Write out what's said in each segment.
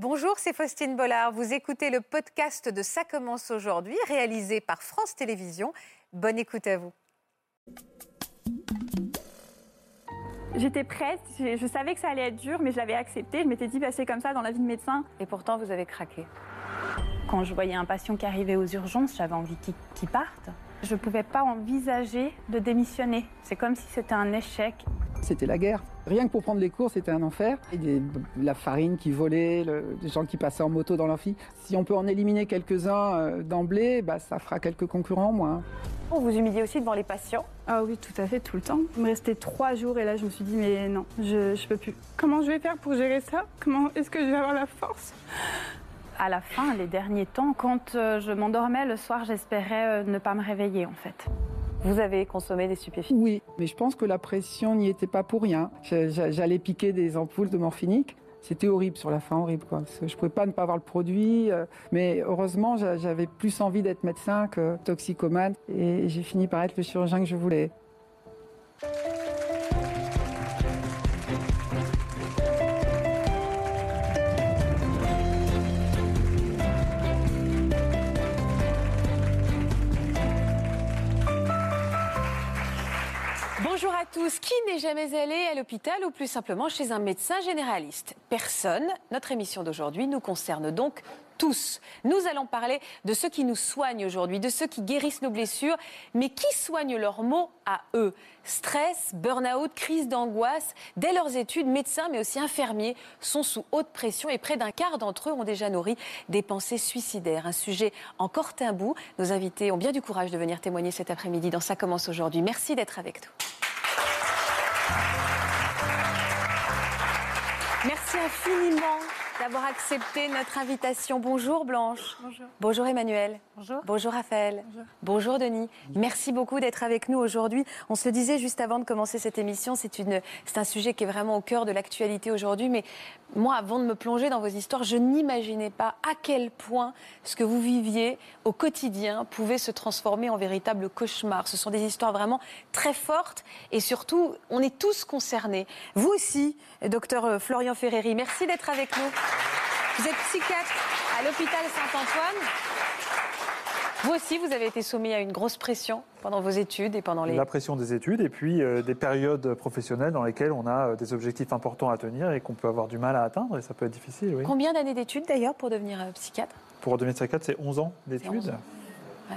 Bonjour, c'est Faustine Bollard. Vous écoutez le podcast de Ça commence aujourd'hui, réalisé par France Télévisions. Bonne écoute à vous. J'étais prête, je, savais que ça allait être dur, mais je l'avais accepté. Je m'étais dit, bah, c'est comme ça dans la vie de médecin. Et pourtant, vous avez craqué. Quand je voyais un patient qui arrivait aux urgences, j'avais envie qu'il parte. Je ne pouvais pas envisager de démissionner. C'est comme si c'était un échec. C'était la guerre. Rien que pour prendre les cours, c'était un enfer. Et la farine qui volait, des gens qui passaient en moto dans l'amphi. Si on peut en éliminer quelques-uns euh, d'emblée, bah, ça fera quelques concurrents moins. On vous humiliez aussi devant les patients? Ah oui, tout à fait, tout le temps. Il me restait trois jours et là, je me suis dit, mais non, je ne peux plus. Comment je vais faire pour gérer ça? Comment est-ce que je vais avoir la force? À la fin, les derniers temps, quand euh, je m'endormais le soir, j'espérais euh, ne pas me réveiller en fait. Vous avez consommé des stupéfiants? Oui, mais je pense que la pression n'y était pas pour rien. J'allais piquer des ampoules de morphinique. C'était horrible sur la fin, horrible quoi. je ne pouvais pas ne pas avoir le produit, euh, mais heureusement j'avais plus envie d'être médecin que toxicomane et j'ai fini par être le chirurgien que je voulais. Tous. Qui n'est jamais allé à l'hôpital ou plus simplement chez un médecin généraliste? Personne. Notre émission d'aujourd'hui nous concerne donc tous. Nous allons parler de ceux qui nous soignent aujourd'hui, de ceux qui guérissent nos blessures, mais qui soignent leurs maux à eux? Stress, burn-out, crise d'angoisse. Dès leurs études, médecins mais aussi infirmiers sont sous haute pression et près d'un quart d'entre eux ont déjà nourri des pensées suicidaires. Un sujet encore tabou. Nos invités ont bien du courage de venir témoigner cet après-midi dans Ça commence aujourd'hui. Merci d'être avec nous. Merci infiniment d'avoir accepté notre invitation. Bonjour Blanche. Bonjour. Bonjour Emmanuel. Bonjour. Bonjour Raphaël. Bonjour. Bonjour Denis. Merci beaucoup d'être avec nous aujourd'hui. On se disait juste avant de commencer cette émission, c'est une, c'est un sujet qui est vraiment au cœur de l'actualité aujourd'hui. Mais moi, avant de me plonger dans vos histoires, je n'imaginais pas à quel point ce que vous viviez au quotidien pouvait se transformer en véritable cauchemar. Ce sont des histoires vraiment très fortes et surtout, on est tous concernés. Vous aussi, docteur Florian Ferreri, merci d'être avec nous. Vous êtes psychiatre à l'hôpital Saint-Antoine. Vous aussi, vous avez été soumis à une grosse pression pendant vos études et pendant les... La pression des études et puis euh, des périodes professionnelles dans lesquelles on a euh, des objectifs importants à tenir et qu'on peut avoir du mal à atteindre et ça peut être difficile. Oui. Combien d'années d'études d'ailleurs pour devenir euh, psychiatre? Pour devenir psychiatre, c'est 11 ans d'études.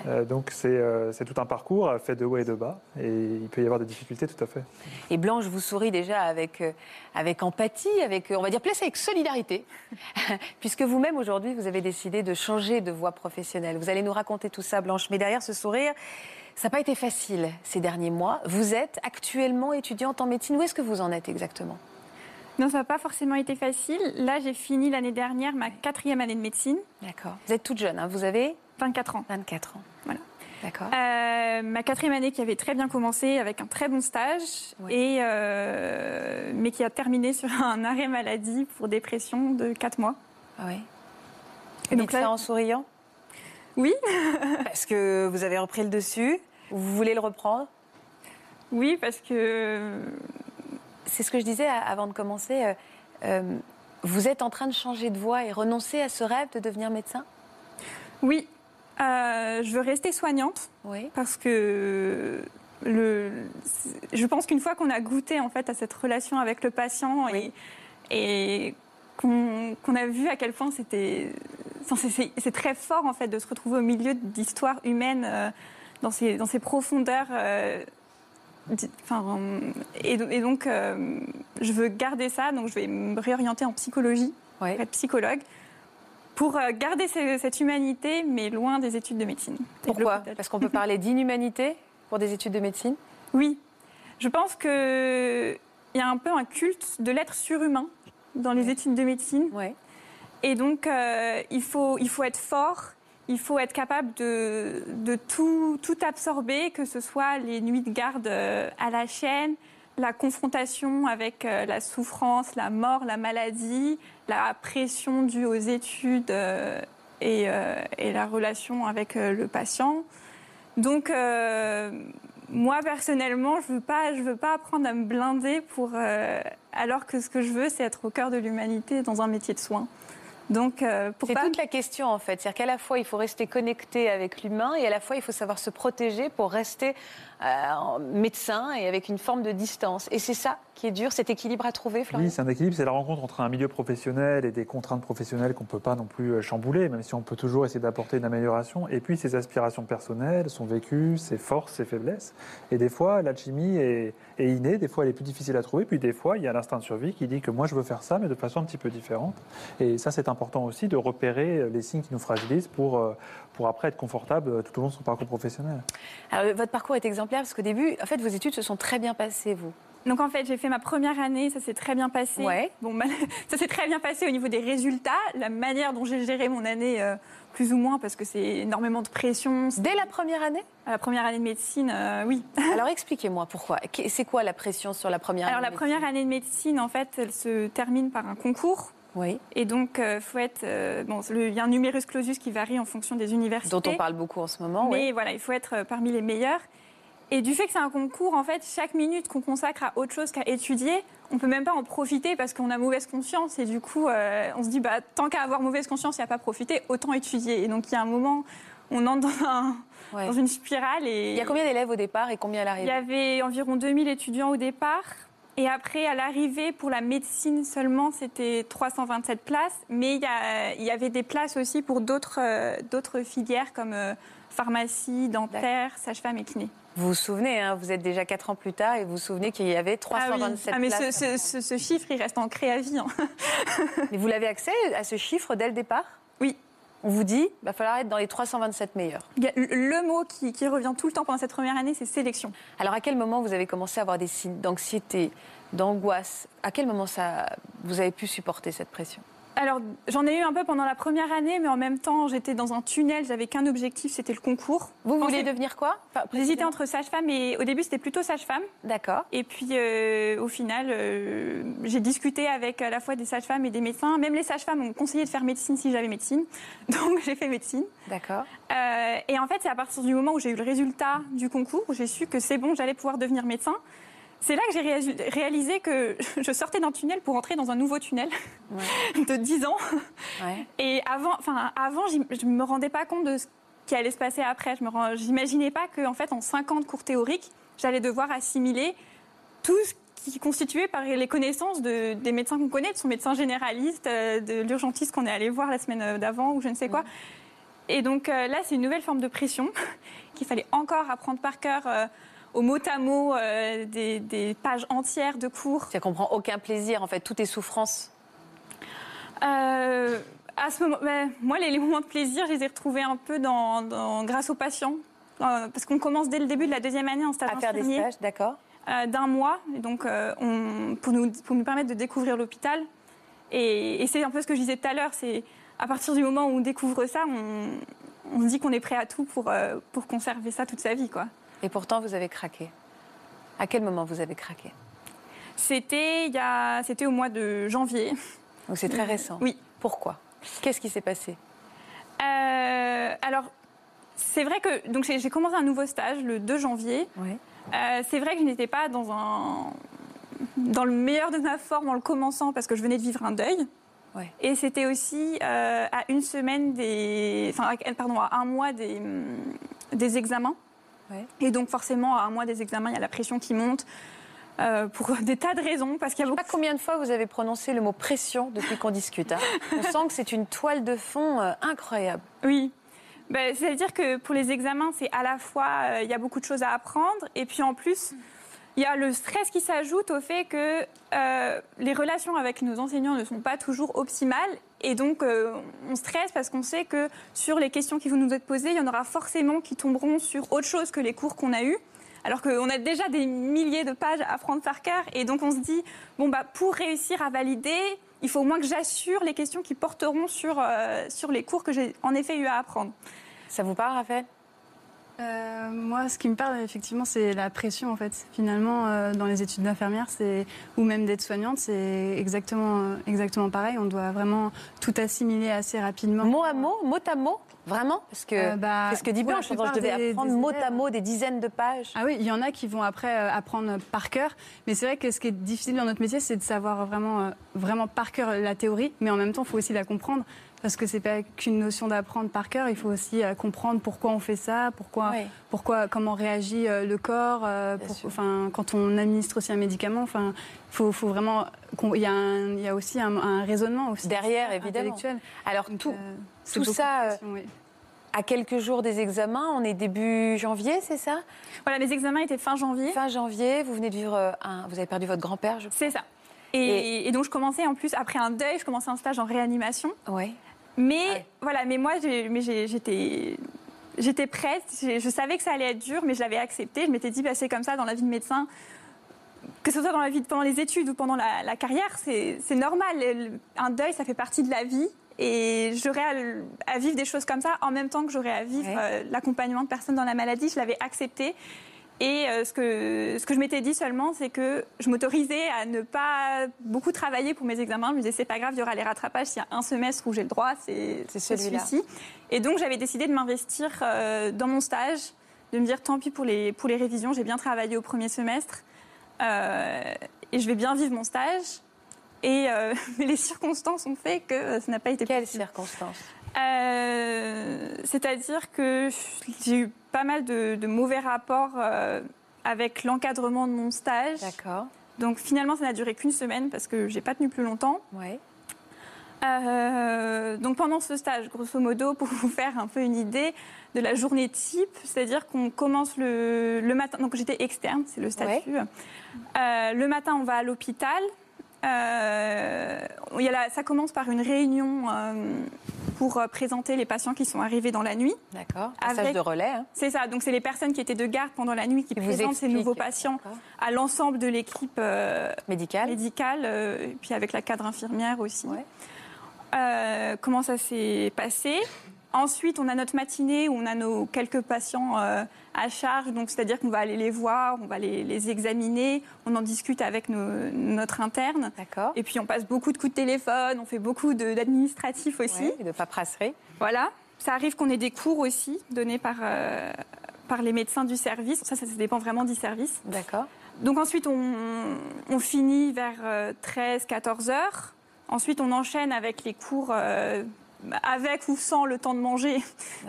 Euh, donc euh, c'est tout un parcours fait de haut et de bas et il peut y avoir des difficultés tout à fait. Et Blanche vous sourit déjà avec, euh, avec empathie, avec, on va dire, place avec solidarité, puisque vous-même aujourd'hui vous avez décidé de changer de voie professionnelle. Vous allez nous raconter tout ça Blanche, mais derrière ce sourire, ça n'a pas été facile ces derniers mois. Vous êtes actuellement étudiante en médecine, où est-ce que vous en êtes exactement? Non, ça n'a pas forcément été facile. Là, j'ai fini l'année dernière ma quatrième année de médecine. D'accord. Vous êtes toute jeune, hein vous avez 24 ans. 24 ans. Voilà. D'accord. Euh, ma quatrième année qui avait très bien commencé avec un très bon stage, et, euh, mais qui a terminé sur un arrêt maladie pour dépression de 4 mois. Ah oui. Et donc là, en souriant Oui. parce que vous avez repris le dessus? Vous voulez le reprendre? Oui, parce que. C'est ce que je disais avant de commencer. Euh, vous êtes en train de changer de voie et renoncer à ce rêve de devenir médecin? Oui, euh, je veux rester soignante oui. parce que le, je pense qu'une fois qu'on a goûté en fait à cette relation avec le patient et, et qu'on a vu à quel point c'était c'est très fort en fait de se retrouver au milieu d'histoires humaines euh, dans, ces, dans ces profondeurs. Euh, enfin, et, et, donc, je veux garder ça, donc je vais me réorienter en psychologie, être psychologue pour euh, garder cette humanité, mais loin des études de médecine. Pourquoi Parce qu'on peut parler d'inhumanité pour des études de médecine? Oui. Je pense qu'il y a un peu un culte de l'être surhumain dans les études de médecine. Ouais. Et donc, euh, il, faut, il faut être fort, il faut être capable de, de tout, tout, absorber, que ce soit les nuits de garde euh, à la chaîne, la confrontation avec la souffrance, la mort, la maladie, la pression due aux études euh, euh, et, la relation avec euh, le patient. Donc, moi, personnellement, je veux, pas, je veux pas apprendre à me blinder pour, alors que ce que je veux, c'est être au cœur de l'humanité dans un métier de soins. Donc, euh, c'est toute la question en fait. C'est-à-dire qu'à la fois il faut rester connecté avec l'humain et à la fois il faut savoir se protéger pour rester euh, médecin et avec une forme de distance. Et c'est ça qui est dur, cet équilibre à trouver, Florian Oui, c'est un équilibre, c'est la rencontre entre un milieu professionnel et des contraintes professionnelles qu'on ne peut pas non plus euh, chambouler, même si on peut toujours essayer d'apporter une amélioration, et puis ses aspirations personnelles, son vécu, ses forces, ses faiblesses. Et des fois, l'alchimie est, innée, des fois elle est plus difficile à trouver, puis des fois il y a l'instinct de survie qui dit que moi je veux faire ça, mais de façon un petit peu différente. Et ça c'est important aussi de repérer les signes qui nous fragilisent pour, euh, pour après être confortable tout au long de son parcours professionnel. Alors, votre parcours est exemplaire parce qu'au début, en fait, vos études se sont très bien passées, vous. Donc en fait, j'ai fait ma première année, ça s'est très bien passé. Ouais. Bon, ça s'est très bien passé au niveau des résultats, la manière dont j'ai géré mon année, euh, plus ou moins, parce que c'est énormément de pression. Dès la première année? La première année de médecine, euh, oui. Alors expliquez-moi pourquoi. C'est quoi la pression sur la première année Alors la première année de médecine, en fait, elle se termine par un concours oui. Et donc, euh, faut être. Euh, bon, il y a un numerus clausus qui varie en fonction des universités. Dont on parle beaucoup en ce moment. Mais voilà, il faut être euh, parmi les meilleurs. Et du fait que c'est un concours, en fait, chaque minute qu'on consacre à autre chose qu'à étudier, on peut même pas en profiter parce qu'on a mauvaise conscience. Et du coup, on se dit, bah, tant qu'à avoir mauvaise conscience et à pas profiter, autant étudier. Et donc, il y a un moment, on entre dans, dans une spirale. Et... Il y a combien d'élèves au départ et combien à l'arrivée? Il y avait environ 2000 étudiants au départ. Et après, à l'arrivée, pour la médecine seulement, c'était 327 places. Mais il y, avait des places aussi pour d'autres euh, filières comme euh, pharmacie, dentaire, sage-femme et kiné. Vous vous souvenez, hein, vous êtes déjà 4 ans plus tard et vous vous souvenez qu'il y avait 327 ah, oui. ah, mais Ce, chiffre, il reste ancré à vie. Hein. mais vous l'avez accès à ce chiffre dès le départ? Oui. On vous dit, il va falloir être dans les 327 meilleurs. Le mot qui, qui revient tout le temps pendant cette première année, c'est sélection. Alors à quel moment vous avez commencé à avoir des signes d'anxiété, d'angoisse? À quel moment ça, vous avez pu supporter cette pression? Alors, j'en ai eu un peu pendant la première année, mais en même temps, j'étais dans un tunnel, j'avais qu'un objectif, c'était le concours. Vous vouliez devenir quoi J'hésitais entre sage-femme et au début, c'était plutôt sage-femme. D'accord. Et puis, euh, au final, euh, j'ai discuté avec à la fois des sages-femmes et des médecins. Même les sages-femmes m'ont conseillé de faire médecine si j'avais médecine. Donc, j'ai fait médecine. D'accord. Euh, et en fait, c'est à partir du moment où j'ai eu le résultat du concours où j'ai su que c'est bon, j'allais pouvoir devenir médecin. C'est là que j'ai réalisé que je sortais d'un tunnel pour entrer dans un nouveau tunnel de 10 ans. Et avant, enfin, avant je ne me rendais pas compte de ce qui allait se passer après. Je n'imaginais pas qu'en fait, en 50 cours théoriques, j'allais devoir assimiler tout ce qui est constitué par les connaissances de, des médecins qu'on connaît, de son médecin généraliste, euh, de l'urgentiste qu'on est allé voir la semaine d'avant ou je ne sais quoi. Et donc euh, là, c'est une nouvelle forme de pression qu'il fallait encore apprendre par cœur. Au mot à mot euh, des, pages entières de cours. Ça comprend aucun plaisir, en fait, tout est souffrance. Euh, à ce moment, ben, moi, les, moments de plaisir, je les ai retrouvés un peu dans, grâce aux patients, euh, parce qu'on commence dès le début de la deuxième année en stage à faire des stages, d'accord. d'un mois, donc on, pour, nous, pour nous permettre de découvrir l'hôpital. Et, c'est un peu ce que je disais tout à l'heure, c'est à partir du moment où on découvre ça, on, on se dit qu'on est prêt à tout pour, pour conserver ça toute sa vie, quoi. Et pourtant, vous avez craqué. À quel moment vous avez craqué? C'était il y a... c'était au mois de janvier. Donc c'est très récent. Oui. Pourquoi? Qu'est-ce qui s'est passé? Euh, Alors, c'est vrai que donc j'ai commencé un nouveau stage le 2 janvier. Oui. Euh, c'est vrai que je n'étais pas dans un dans le meilleur de ma forme en le commençant parce que je venais de vivre un deuil. Ouais. Et c'était aussi euh, à une semaine des, enfin, pardon, à un mois des, des examens. Et donc forcément, à un mois des examens, il y a la pression qui monte. Euh, pour des tas de raisons. Parce qu'il y a Je ne sais pas combien de fois vous avez prononcé le mot pression depuis qu'on discute. Hein. On sent que c'est une toile de fond euh, incroyable. Oui. Ben, C'est-à-dire que pour les examens, c'est à la fois, euh, il y a beaucoup de choses à apprendre, et puis en plus, il y a le stress qui s'ajoute au fait que les relations avec nos enseignants ne sont pas toujours optimales. Et donc, euh, on stresse parce qu'on sait que sur les questions qui vont nous être posées, il y en aura forcément qui tomberont sur autre chose que les cours qu'on a eus. Alors qu'on a déjà des milliers de pages à prendre par cœur. Et donc, on se dit, bon, bah, pour réussir à valider, il faut au moins que j'assure les questions qui porteront sur, euh, sur les cours que j'ai en effet eu à apprendre. Ça vous parle, Raphaël? Euh, moi, ce qui me parle effectivement, c'est la pression en fait. Finalement, euh, dans les études d'infirmière, ou même d'aide-soignante, c'est exactement euh, exactement pareil. On doit vraiment tout assimiler assez rapidement. Mot à mot, mot à mot, vraiment? Parce que bah, c'est ce que dit Blanche. je devais des- apprendre des mot à mot des dizaines de pages. Ah oui, il y en a qui vont après apprendre par cœur, mais c'est vrai que ce qui est difficile dans notre métier, c'est de savoir vraiment, vraiment par cœur la théorie, mais en même temps, il faut aussi la comprendre, parce que c'est pas qu'une notion d'apprendre par cœur, il faut aussi euh, comprendre pourquoi on fait ça, pourquoi, Oui. pourquoi comment réagit euh, le corps, euh, pour- enfin, quand on administre aussi un médicament, enfin, faut, faut vraiment, il y, a un- il y a aussi un, un raisonnement aussi Derrière, évidemment. intellectuel. Alors, Donc, tout, euh, tout ça, oui. à quelques jours des examens, on est début janvier, c'est ça? Voilà, mes examens étaient fin janvier. Fin janvier, vous venez de vivre un. Vous avez perdu votre grand-père, je C'est ça. Et, et donc je commençais en plus, après un deuil, je commençais un stage en réanimation. Oui. Mais ouais. voilà, mais moi j'étais j'étais prête, je savais que ça allait être dur, mais je l'avais accepté. Je m'étais dit, bah, c'est comme ça dans la vie de médecin. Que ce soit dans la vie, pendant les études ou pendant la, la carrière, c'est normal. Un deuil, ça fait partie de la vie. Et j'aurais à, à vivre des choses comme ça en même temps que j'aurais à vivre Ouais. euh, l'accompagnement de personnes dans la maladie. Je l'avais accepté. Et euh, ce, que, ce que je m'étais dit seulement, c'est que je m'autorisais à ne pas beaucoup travailler pour mes examens. Je me disais, c'est pas grave, il y aura les rattrapages. S'il y a un semestre où j'ai le droit, c'est celui-ci. Et donc, j'avais décidé de m'investir euh, dans mon stage, de me dire, tant pis pour les, pour les révisions, j'ai bien travaillé au premier semestre. euh, et je vais bien vivre mon stage. Et mais les circonstances ont fait que ça n'a pas été Quelles possible. circonstances? Euh, C'est-à-dire que j'ai eu pas mal de, de mauvais rapports euh, avec l'encadrement de mon stage. D'accord. Donc finalement, ça n'a duré qu'une semaine parce que j'ai pas tenu plus longtemps. Oui. Euh, donc pendant ce stage, grosso modo, pour vous faire un peu une idée de la journée type, c'est-à-dire qu'on commence le, le matin. Donc j'étais externe, c'est le statut. Euh, le matin, on va à l'hôpital. Euh, il y a la- ça commence par une réunion pour euh, présenter les patients qui sont arrivés dans la nuit. D'accord. Passage Avec- de relais. hein. C'est ça, donc c'est les personnes qui étaient de garde pendant la nuit qui présentent ces nouveaux patients à l'ensemble de l'équipe euh, Médical. médicale, euh, et puis avec la cadre infirmière aussi. Ouais. Euh, comment ça s'est passé? Ensuite, on a notre matinée où on a nos quelques patients euh, à charge, donc c'est-à-dire qu'on va aller les voir, on va les, les examiner, on en discute avec nos- notre interne. D'accord. Et puis on passe beaucoup de coups de téléphone, on fait beaucoup d'administratifs aussi. Ouais, de paperasserie. Voilà. Ça arrive qu'on ait des cours aussi donnés par, euh, par les médecins du service. Ça, ça, ça dépend vraiment du service. D'accord. Donc ensuite, on, on finit vers 13-14 heures. Ensuite, on enchaîne avec les cours euh, avec ou sans le temps de manger.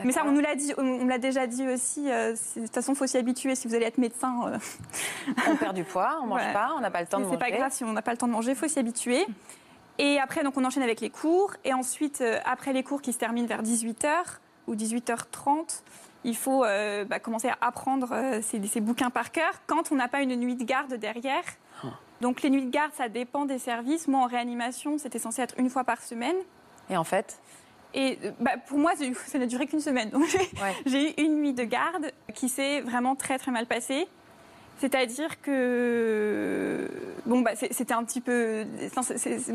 Mais ça, on nous l'a dit, on, on l'a déjà dit aussi. euh, c'est- de toute façon, il faut s'y habituer. Si vous allez être médecin, euh, On perd du poids, on mange Ouais. pas, on n'a pas le temps de c'est manger. pas grave si on n'a pas le temps de manger, il faut s'y habituer. Et après, donc, on enchaîne avec les cours. Et ensuite, euh, après les cours qui se terminent vers 18h ou 18h30, il faut euh, bah, commencer à apprendre ces, ces bouquins par cœur quand on n'a pas une nuit de garde derrière. Donc les nuits de garde, ça dépend des services. Moi, en réanimation, c'était censé être une fois par semaine. Et en fait, Et euh, bah, pour moi, ça n'a duré qu'une semaine. Donc j'ai Ouais. j'ai eu une nuit de garde qui s'est vraiment très très mal passée. C'est-à-dire que bon bah c'était un petit peu enfin,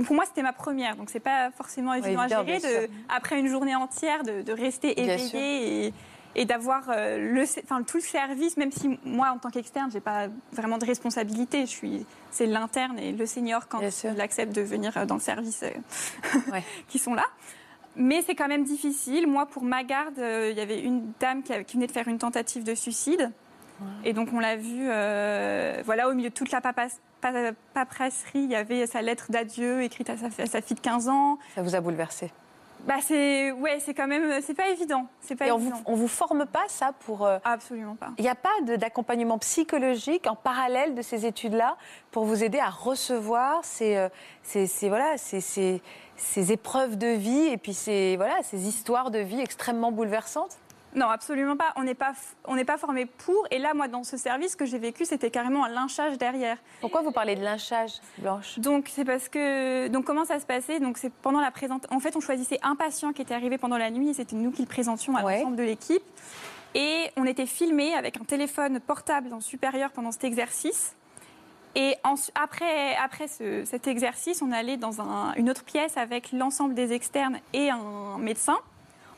pour moi c'était ma première donc c'est pas forcément évident à gérer de, après une journée entière de, de rester éveillé et, et d'avoir euh, le enfin tout le service même si moi en tant qu'externe j'ai pas vraiment de responsabilité je suis c'est l'interne et le senior quand il accepte de venir euh, dans le service Ouais. qui sont là mais c'est quand même difficile. Moi, pour ma garde, euh, il y avait une dame qui, venait de faire une tentative de suicide. Et donc, on l'a vu, euh, voilà, au milieu de toute la papasse- paperasserie, il y avait sa lettre d'adieu écrite à sa, à sa fille de 15 ans. ça vous a bouleversé? Bah, c'est, ouais, c'est quand même, c'est pas évident. C'est pas Et on vous, évident. on vous forme pas ça pour. euh, Absolument pas. Il n'y a pas d'accompagnement psychologique en parallèle de ces études-là pour vous aider à recevoir ces, euh, ces, ces- voilà, ces, ces- ces épreuves de vie et puis ces, voilà, ces histoires de vie extrêmement bouleversantes Non, absolument pas. On n'est pas, f- on n'est pas formé pour. Et là, moi, dans ce service que j'ai vécu, c'était carrément un lynchage derrière. Pourquoi vous parlez de lynchage, Blanche? Donc c'est parce que donc comment ça se passait? Donc c'est pendant la présente. En fait, on choisissait un patient qui était arrivé pendant la nuit et c'était nous qui le présentions à Ouais. l'ensemble de l'équipe. Et on était filmé avec un téléphone portable en supérieur pendant cet exercice. Et en- après, après ce- cet exercice, on allait dans un- une autre pièce avec l'ensemble des externes et un médecin.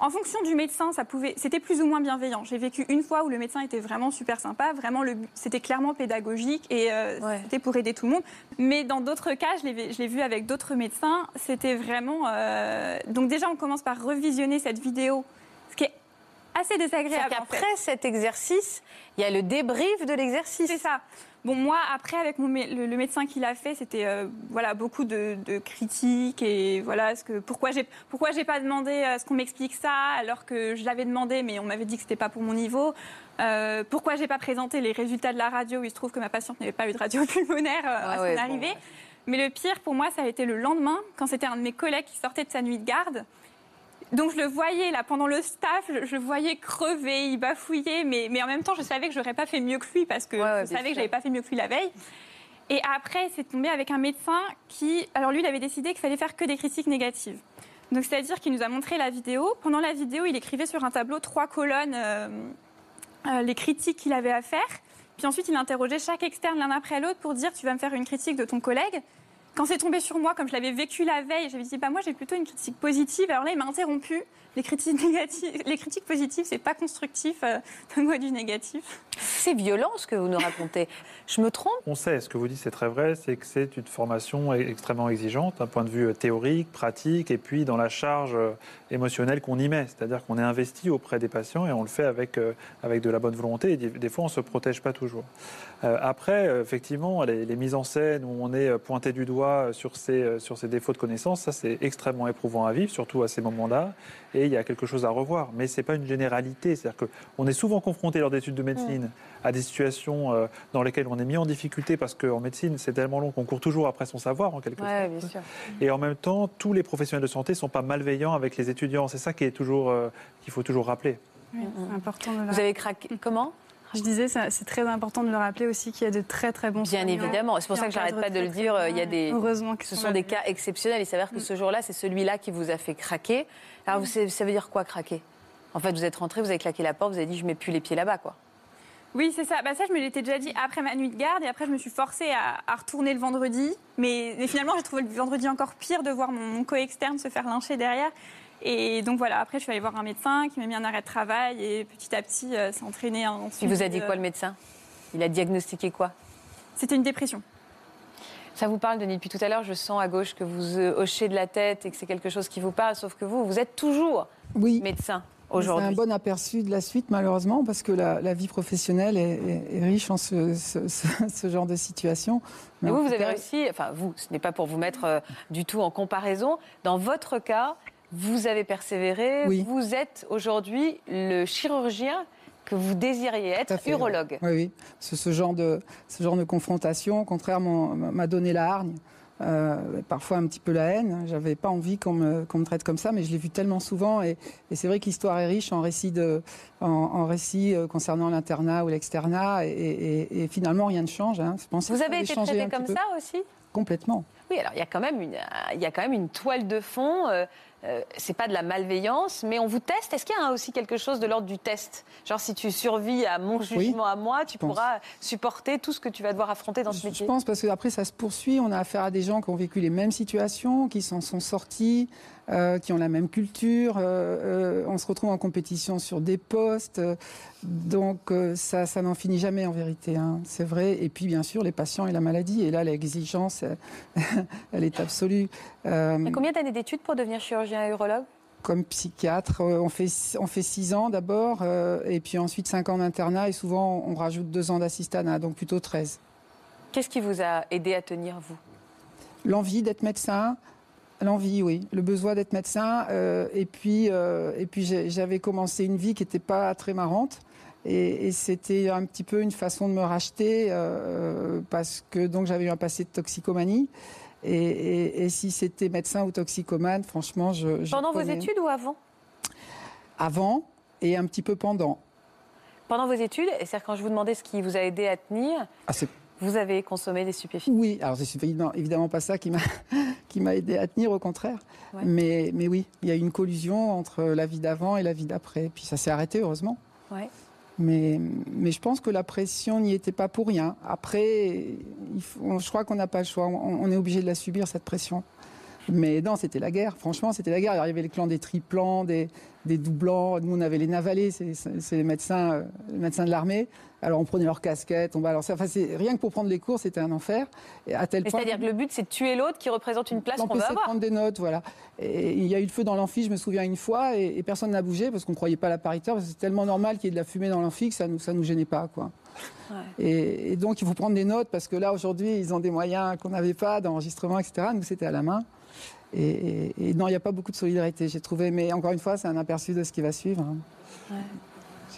en fonction du médecin, ça pouvait, c'était plus ou moins bienveillant. J'ai vécu une fois où le médecin était vraiment super sympa, vraiment, le, c'était clairement pédagogique et euh, Ouais. c'était pour aider tout le monde. Mais dans d'autres cas, je l'ai, je l'ai vu avec d'autres médecins, c'était vraiment. euh, donc déjà, on commence par revisionner cette vidéo, ce qui est assez désagréable. C'est-à-dire en fait. cet exercice, il y a le débrief de l'exercice. C'est ça. Bon, moi, après, avec mon mé- le, le médecin qui l'a fait, c'était euh, voilà, beaucoup de, de critiques et voilà, ce que, pourquoi j'ai pourquoi j'ai pas demandé à ce qu'on m'explique ça alors que je l'avais demandé, mais on m'avait dit que c'était pas pour mon niveau. Euh, pourquoi j'ai pas présenté les résultats de la radio où il se trouve que ma patiente n'avait pas eu de radio pulmonaire euh, Ah à son ouais, bon, arrivée. ouais. Mais le pire pour moi, ça a été le lendemain, quand c'était un de mes collègues qui sortait de sa nuit de garde. Donc je le voyais là pendant le staff, je, je le voyais crever, il bafouillait, mais, mais en même temps je savais que j'aurais pas fait mieux que lui parce que Ouais, ouais, je savais sûr. que j'avais pas fait mieux que lui la veille. Et après c'est tombé avec un médecin qui, alors lui il avait décidé qu'il fallait faire que des critiques négatives. Donc c'est-à-dire qu'il nous a montré la vidéo. Pendant la vidéo il écrivait sur un tableau trois colonnes euh, euh, les critiques qu'il avait à faire. Puis ensuite il interrogeait chaque externe l'un après l'autre pour dire tu vas me faire une critique de ton collègue. Quand c'est tombé sur moi, comme je l'avais vécu la veille, j'avais dit bah moi j'ai plutôt une critique positive. Alors là il m'a interrompu. Les critiques négatives, les critiques positives, c'est pas constructif. Euh, Donne-moi du négatif. C'est violent ce que vous nous racontez. Je me trompe? On sait, ce que vous dites, c'est très vrai, c'est que c'est une formation e- extrêmement exigeante d'un point de vue euh, théorique, pratique, et puis dans la charge euh, émotionnelle qu'on y met. C'est-à-dire qu'on est investi auprès des patients et on le fait avec, euh, avec de la bonne volonté. Et des fois, on ne se protège pas toujours. Euh, après, effectivement, les, les mises en scène où on est pointé du doigt sur ces, euh, sur ces défauts de connaissance, ça, c'est extrêmement éprouvant à vivre, surtout à ces moments-là. Et il y a quelque chose à revoir. Mais ce n'est pas une généralité. C'est-à-dire qu'on est souvent confronté lors d'études de médecine à des situations euh, dans lesquelles on est mis en difficulté parce qu'en médecine, c'est tellement long qu'on court toujours après son savoir, en quelque Ouais, sorte. bien sûr. Et en même temps, tous les professionnels de santé ne sont pas malveillants avec les étudiants. C'est ça qui est toujours, euh, qu'il faut toujours rappeler. Oui, c'est important de le Vous avez craqué. Comment? Je disais, c'est très important de le rappeler aussi qu'il y a de très très bons Bien évidemment. C'est pour ça que j'arrête pas de le dire. Il y a des. Heureusement que Ce sont des cas exceptionnels. Il s'avère que ce jour-là, c'est celui-là qui vous a fait craquer. Alors, savez- ça veut dire quoi, craquer? En fait, vous êtes rentré, vous avez claqué la porte, vous avez dit, je mets plus les pieds là-bas, quoi. Oui, c'est ça. Bah, ça, je me l'étais déjà dit après ma nuit de garde et après, je me suis forcée à, à retourner le vendredi. Mais, mais finalement, j'ai trouvé le vendredi encore pire de voir mon, mon co-externe se faire lyncher derrière. Et donc voilà, après, je suis allée voir un médecin qui m'a mis un arrêt de travail et petit à petit, euh, s'est entraîné ensuite. Il vous a dit euh, quoi, le médecin? Il a diagnostiqué quoi? C'était une dépression. Ça vous parle, Denis? Depuis tout à l'heure, je sens à gauche que vous euh, hochez de la tête et que c'est quelque chose qui vous parle, sauf que vous, vous êtes toujours Oui. médecin C'est un bon aperçu de la suite, malheureusement, parce que la, la vie professionnelle est, est- est riche en ce, ce- ce- ce genre de situation. Mais Et en vous, vous avez réussi, enfin vous, ce n'est pas pour vous mettre euh, du tout en comparaison. Dans votre cas, vous avez persévéré. Oui. Vous êtes aujourd'hui le chirurgien que vous désiriez être, fait, urologue. Oui, oui. Ce, ce genre de, ce genre de confrontation, au contraire, m'a donné la hargne. euh, parfois un petit peu la haine. J'avais pas envie qu'on me, traite comme ça, mais je l'ai vu tellement souvent. Et, et c'est vrai que l'histoire est riche en récits, de, en, en récits euh, concernant l'internat ou l'externat. Et, et- et finalement, rien ne change. hein. Je pense Vous avez été traité comme peu. ça aussi? Complètement. Oui, alors il y a quand même une, il y a quand même une toile de fond. Euh, euh, c'est pas de la malveillance, mais on vous teste. Est-ce qu'il y a aussi quelque chose de l'ordre du test? Genre, si tu survis à mon jugement à moi, tu pourras supporter tout ce que tu vas devoir affronter dans ce Je, métier. je pense parce qu'après ça se poursuit. On a affaire à des gens qui ont vécu les mêmes situations, qui s'en sont sortis, euh, qui ont la même culture. euh, euh, on se retrouve en compétition sur des postes. donc ça, ça n'en finit jamais en vérité. hein, c'est vrai. Et puis bien sûr les patients et la maladie. Et là l'exigence, elle est absolue. A combien d'années d'études pour devenir chirurgien et urologue? Comme psychiatre, on fait on fait six ans d'abord, euh, et puis ensuite cinq ans d'internat, et souvent on rajoute deux ans d'assistanat, donc plutôt 13. Qu'est-ce qui vous a aidé à tenir, vous? L'envie d'être médecin, l'envie, oui, le besoin d'être médecin. euh, et puis, euh, et puis j'avais commencé une vie qui n'était pas très marrante. Et, et c'était un petit peu une façon de me racheter euh, parce que donc j'avais eu un passé de toxicomanie. Et, et- et si c'était médecin ou toxicomane, franchement, je. je Pendant vos études ou avant? Avant et un petit peu pendant. Pendant vos études, et c'est-à-dire quand je vous demandais ce qui vous a aidé à tenir, Ah, vous avez consommé des stupéfiants. Oui, alors c'est évidemment, pas ça qui m'a qui m'a aidé à tenir, au contraire. Ouais. Mais, mais oui, il y a eu une collusion entre la vie d'avant et la vie d'après. Puis ça s'est arrêté, heureusement. Ouais. Mais, mais je pense que la pression n'y était pas pour rien. Après, il faut- je crois qu'on n'a pas le choix. On, on est obligé de la subir, cette pression. Mais non, c'était la guerre. Franchement, c'était la guerre. Il y avait les clans des triplans, des, des doublants. Nous, on avait les navalés, c'est les médecins, euh, les médecins de l'armée. Alors, on prenait leurs casquettes, on balançait. Enfin, rien que pour prendre les cours, c'était un enfer. Et à tel point. C'est-à-dire que le but, c'est de tuer l'autre qui représente une place qu'on veut avoir. prendre des notes, voilà. Et il y a eu le feu dans l'amphi, je me souviens une fois, et, et personne n'a bougé parce qu'on croyait pas à la parité. parce que C'est tellement normal qu'il y ait de la fumée dans l'amphi que ça nous, ça nous gênait pas, quoi. Ouais. Et, et donc il faut prendre des notes parce que là aujourd'hui ils ont des moyens qu'on n'avait pas d'enregistrement, etc. Nous c'était à la main. Et, non, il n'y a pas beaucoup de solidarité, j'ai trouvé. Mais encore une fois, c'est un aperçu de ce qui va suivre. hein.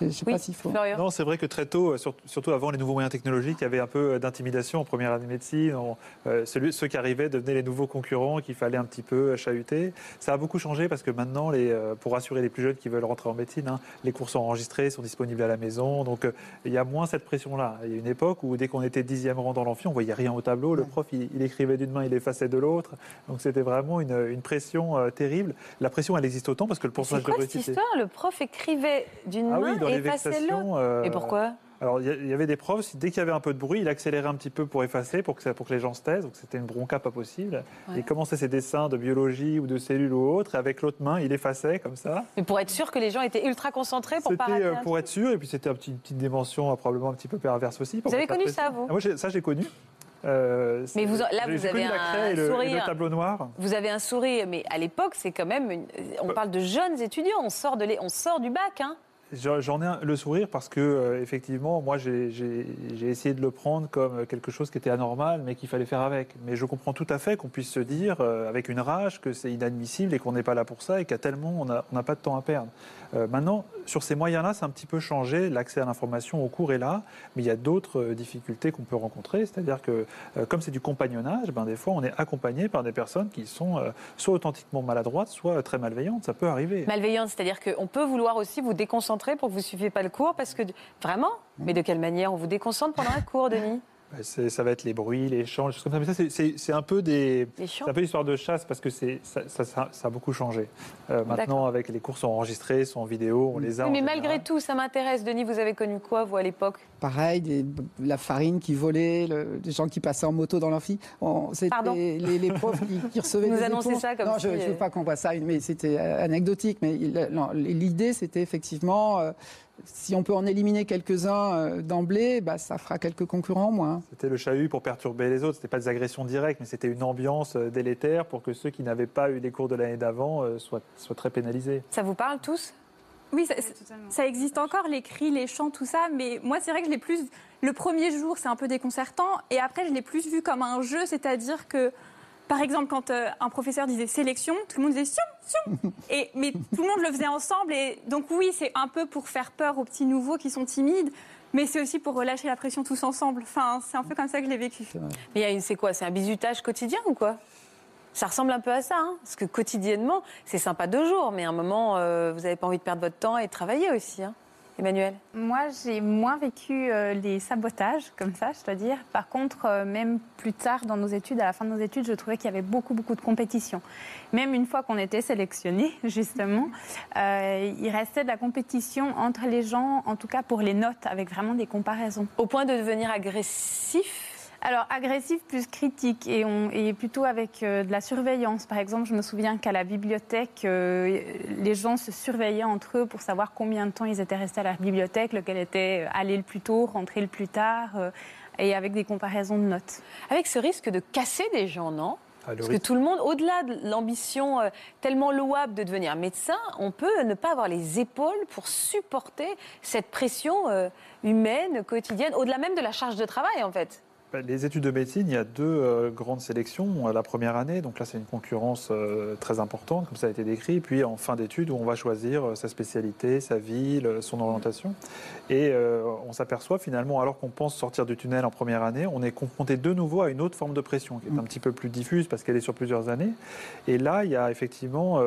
Je ne sais Oui, pas s'il faut. Florian. Non, c'est vrai que très tôt, euh, sur- surtout avant les nouveaux moyens technologiques, il y avait un peu euh, d'intimidation en première année de médecine. On- euh, celui- ceux qui arrivaient devenaient les nouveaux concurrents qu'il fallait un petit peu chahuter. Ça a beaucoup changé parce que maintenant, les, pour rassurer les plus jeunes qui veulent rentrer en médecine, hein, les cours sont enregistrés, sont disponibles à la maison. Donc euh, il y a moins cette pression-là. Il y a une époque où dès qu'on était dixième rang dans l'amphi, on voyait rien au tableau. Le prof, il, il écrivait d'une main, il effaçait de l'autre. Donc c'était vraiment une, une pression euh, terrible. La pression, elle existe autant parce que le C'est pourcentage de quoi cette réussite. est- histoire? Le prof écrivait d'une Ah main oui, les effaçait vexations. euh, Et pourquoi? Alors, il y avait des profs, si- dès qu'il y avait un peu de bruit, il accélérait un petit peu pour effacer, pour que, ça- pour que les gens se taisent. Donc, c'était une bronca pas possible. Ouais. Il commençait ses dessins de biologie ou de cellules ou autre, et avec l'autre main, il effaçait comme ça. Mais pour être sûr que les gens étaient ultra concentrés pour pas C'était rater euh, pour être sûr, et puis c'était une petite dimension euh, probablement un petit peu perverse aussi. pour Vous avez connu ça, vous? Ah, Moi, ça, j'ai connu. Euh, Mais vous- là, vous avez un le, tableau noir. Vous avez un sourire, mais à l'époque, c'est quand même. une- On Bah. parle de jeunes étudiants. On sort, de les- on sort du bac. Hein. J'en ai le sourire parce que, euh, effectivement, moi, j'ai essayé de le prendre comme quelque chose qui était anormal, mais qu'il fallait faire avec. Mais je comprends tout à fait qu'on puisse se dire, euh, avec une rage, que c'est inadmissible et qu'on n'est pas là pour ça et qu'à tellement, on n'a on n'a pas de temps à perdre. Euh, maintenant, sur ces moyens-là, c'est un petit peu changé. L'accès à l'information au cours est là, mais il y a d'autres euh, difficultés qu'on peut rencontrer. C'est-à-dire que, euh, comme c'est du compagnonnage, ben, des fois, on est accompagné par des personnes qui sont soit authentiquement maladroites, soit très malveillantes. Ça peut arriver. Malveillante, c'est-à-dire qu'on peut vouloir aussi vous déconcentrer pour que vous ne suiviez pas le cours, parce que vraiment? Mais de quelle manière on vous déconcentre pendant un cours, Denis? Ça va être les bruits, les chants, les choses comme ça. Mais ça, c'est- un peu des. C'est un peu l'histoire de chasse parce que c'est ça, ça- ça- ça a beaucoup changé. Euh, maintenant, avec les cours sont enregistrés, sont en vidéo, on les a. Oui, mais général. malgré tout, ça m'intéresse. Denis, vous avez connu quoi, vous, à l'époque? Pareil, des- la farine qui volait, le- des gens qui passaient en moto dans l'amphi. Pardon les, les profs qui, qui recevaient Vous des annoncez ça comme Non, si, je ne euh, veux pas qu'on voit ça, mais c'était euh, anecdotique. Mais l'idée, c'était effectivement, euh, si on peut en éliminer quelques-uns euh, d'emblée, bah, ça fera quelques concurrents en moins. C'était le chahut pour perturber les autres. C'était pas des agressions directes, mais c'était une ambiance euh, délétère pour que ceux qui n'avaient pas eu les cours de l'année d'avant euh, soient, soient très pénalisés. Ça vous parle tous? Oui, ça, ça existe encore, les cris, les chants, tout ça. Mais moi, c'est vrai que je l'ai plus. Le premier jour, c'est un peu déconcertant. Et après, je l'ai plus vu comme un jeu. C'est-à-dire que, par exemple, quand euh, un professeur disait sélection, tout le monde disait sion, sion. Et, mais tout le monde le faisait ensemble. Et donc, oui, c'est un peu pour faire peur aux petits nouveaux qui sont timides. Mais c'est aussi pour relâcher la pression tous ensemble. Enfin, c'est un peu comme ça que je l'ai vécu. Mais c'est quoi? C'est un bizutage quotidien ou quoi? Ça ressemble un peu à ça, hein parce que quotidiennement, c'est sympa deux jours, mais à un moment, euh, vous n'avez pas envie de perdre votre temps et de travailler aussi, hein Emmanuel Moi, j'ai moins vécu euh, les sabotages comme ça, je dois dire. Par contre, euh, même plus tard dans nos études, à la fin de nos études, je trouvais qu'il y avait beaucoup, beaucoup de compétition. Même une fois qu'on était sélectionnés, justement, euh, il restait de la compétition entre les gens, en tout cas pour les notes, avec vraiment des comparaisons. Au point de devenir agressif Alors, agressif plus critique et, on, et plutôt avec euh, de la surveillance. Par exemple, je me souviens qu'à la bibliothèque, euh, les gens se surveillaient entre eux pour savoir combien de temps ils étaient restés à la bibliothèque, lequel était allé le plus tôt, rentré le plus tard, euh, et avec des comparaisons de notes. Avec ce risque de casser des gens, non? Ah, Parce que tout le monde, au-delà de l'ambition euh, tellement louable de devenir médecin, on peut ne pas avoir les épaules pour supporter cette pression euh, humaine, quotidienne, au-delà même de la charge de travail, en fait. Ben, Les études de médecine, il y a deux euh, grandes sélections. Euh, La première année, donc là c'est une concurrence euh, très importante, comme ça a été décrit. Puis en fin d'études, où on va choisir sa spécialité, sa ville, son orientation. Et on s'aperçoit finalement, alors qu'on pense sortir du tunnel en première année, on est confronté de nouveau à une autre forme de pression, qui est un petit peu plus diffuse parce qu'elle est sur plusieurs années. Et là, il y a effectivement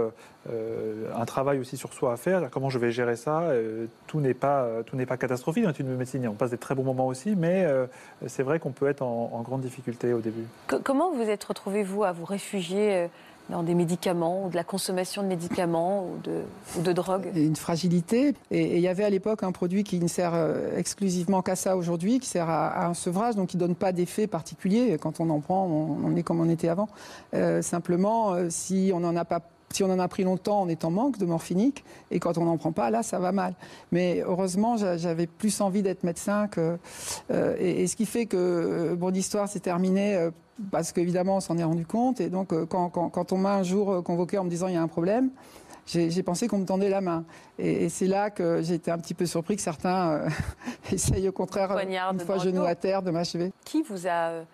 euh, un travail aussi sur soi à faire. Comment je vais gérer ça Euh, Tout n'est pas, tout n'est pas catastrophique dans l'étude de médecine. On passe des très bons moments aussi, mais euh, c'est vrai qu'on peut être en, en grande difficulté au début. Co- comment vous êtes retrouvé, vous, à vous réfugier dans des médicaments ou de la consommation de médicaments ou de, ou de drogue Une fragilité. Et il y avait à l'époque un produit qui ne sert exclusivement qu'à ça aujourd'hui, qui sert à, un sevrage, donc qui ne donne pas d'effet particulier. Quand on en prend, on, est comme on était avant. Euh, simplement, si on n'en a pas si on en a pris longtemps, on est en manque de morphinique. Et quand on n'en prend pas, là, ça va mal. Mais heureusement, j'avais plus envie d'être médecin que. et, ce qui fait que bon, l'histoire s'est terminée parce qu'évidemment, on s'en est rendu compte. Et donc, euh, quand, on m'a un jour euh, convoqué en me disant il y a un problème, j'ai pensé qu'on me tendait la main. Et, c'est là que j'ai été un petit peu surpris que certains euh, essayent au contraire, une fois genou à terre, de m'achever. Qui vous a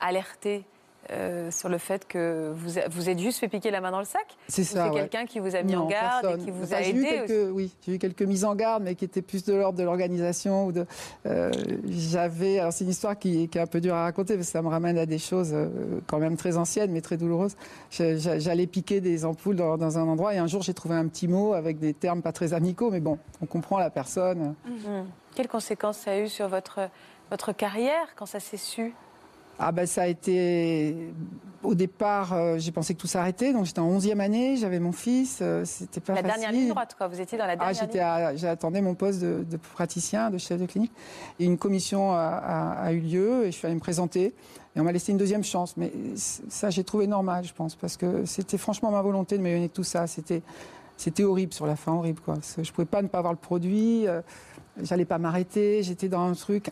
alerté? Euh, sur le fait que vous, vous êtes juste fait piquer la main dans le sac C'est ça. C'est quelqu'un qui vous a mis en garde et qui vous a aidé Oui, j'ai eu quelques mises en garde, mais qui étaient plus de l'ordre de l'organisation. ou de. Euh, j'avais. Alors, c'est une histoire qui, qui, est un peu dure à raconter, parce que ça me ramène à des choses euh, quand même très anciennes, mais très douloureuses. J'allais piquer des ampoules dans, un endroit, et un jour, j'ai trouvé un petit mot avec des termes pas très amicaux, mais bon, on comprend la personne. Mmh. Quelles conséquences ça a eu sur votre, votre carrière quand ça s'est su? Ah ben ça a été au départ, euh, j'ai pensé que tout s'arrêtait, donc j'étais en 11e année, j'avais mon fils, euh, c'était pas la facile. La dernière ligne droite, quoi. Vous étiez dans la ah, dernière ah, J'attendais mon poste de, praticien, de chef de clinique. Et une commission a, eu lieu et je suis allée me présenter. Et on m'a laissé une deuxième chance. Mais ça, j'ai trouvé normal, je pense, parce que c'était franchement ma volonté de m'éloigner de tout ça. C'était, c'était horrible sur la fin, horrible, quoi. Je pouvais pas ne pas avoir le produit. Euh, j'allais pas m'arrêter, j'étais dans un truc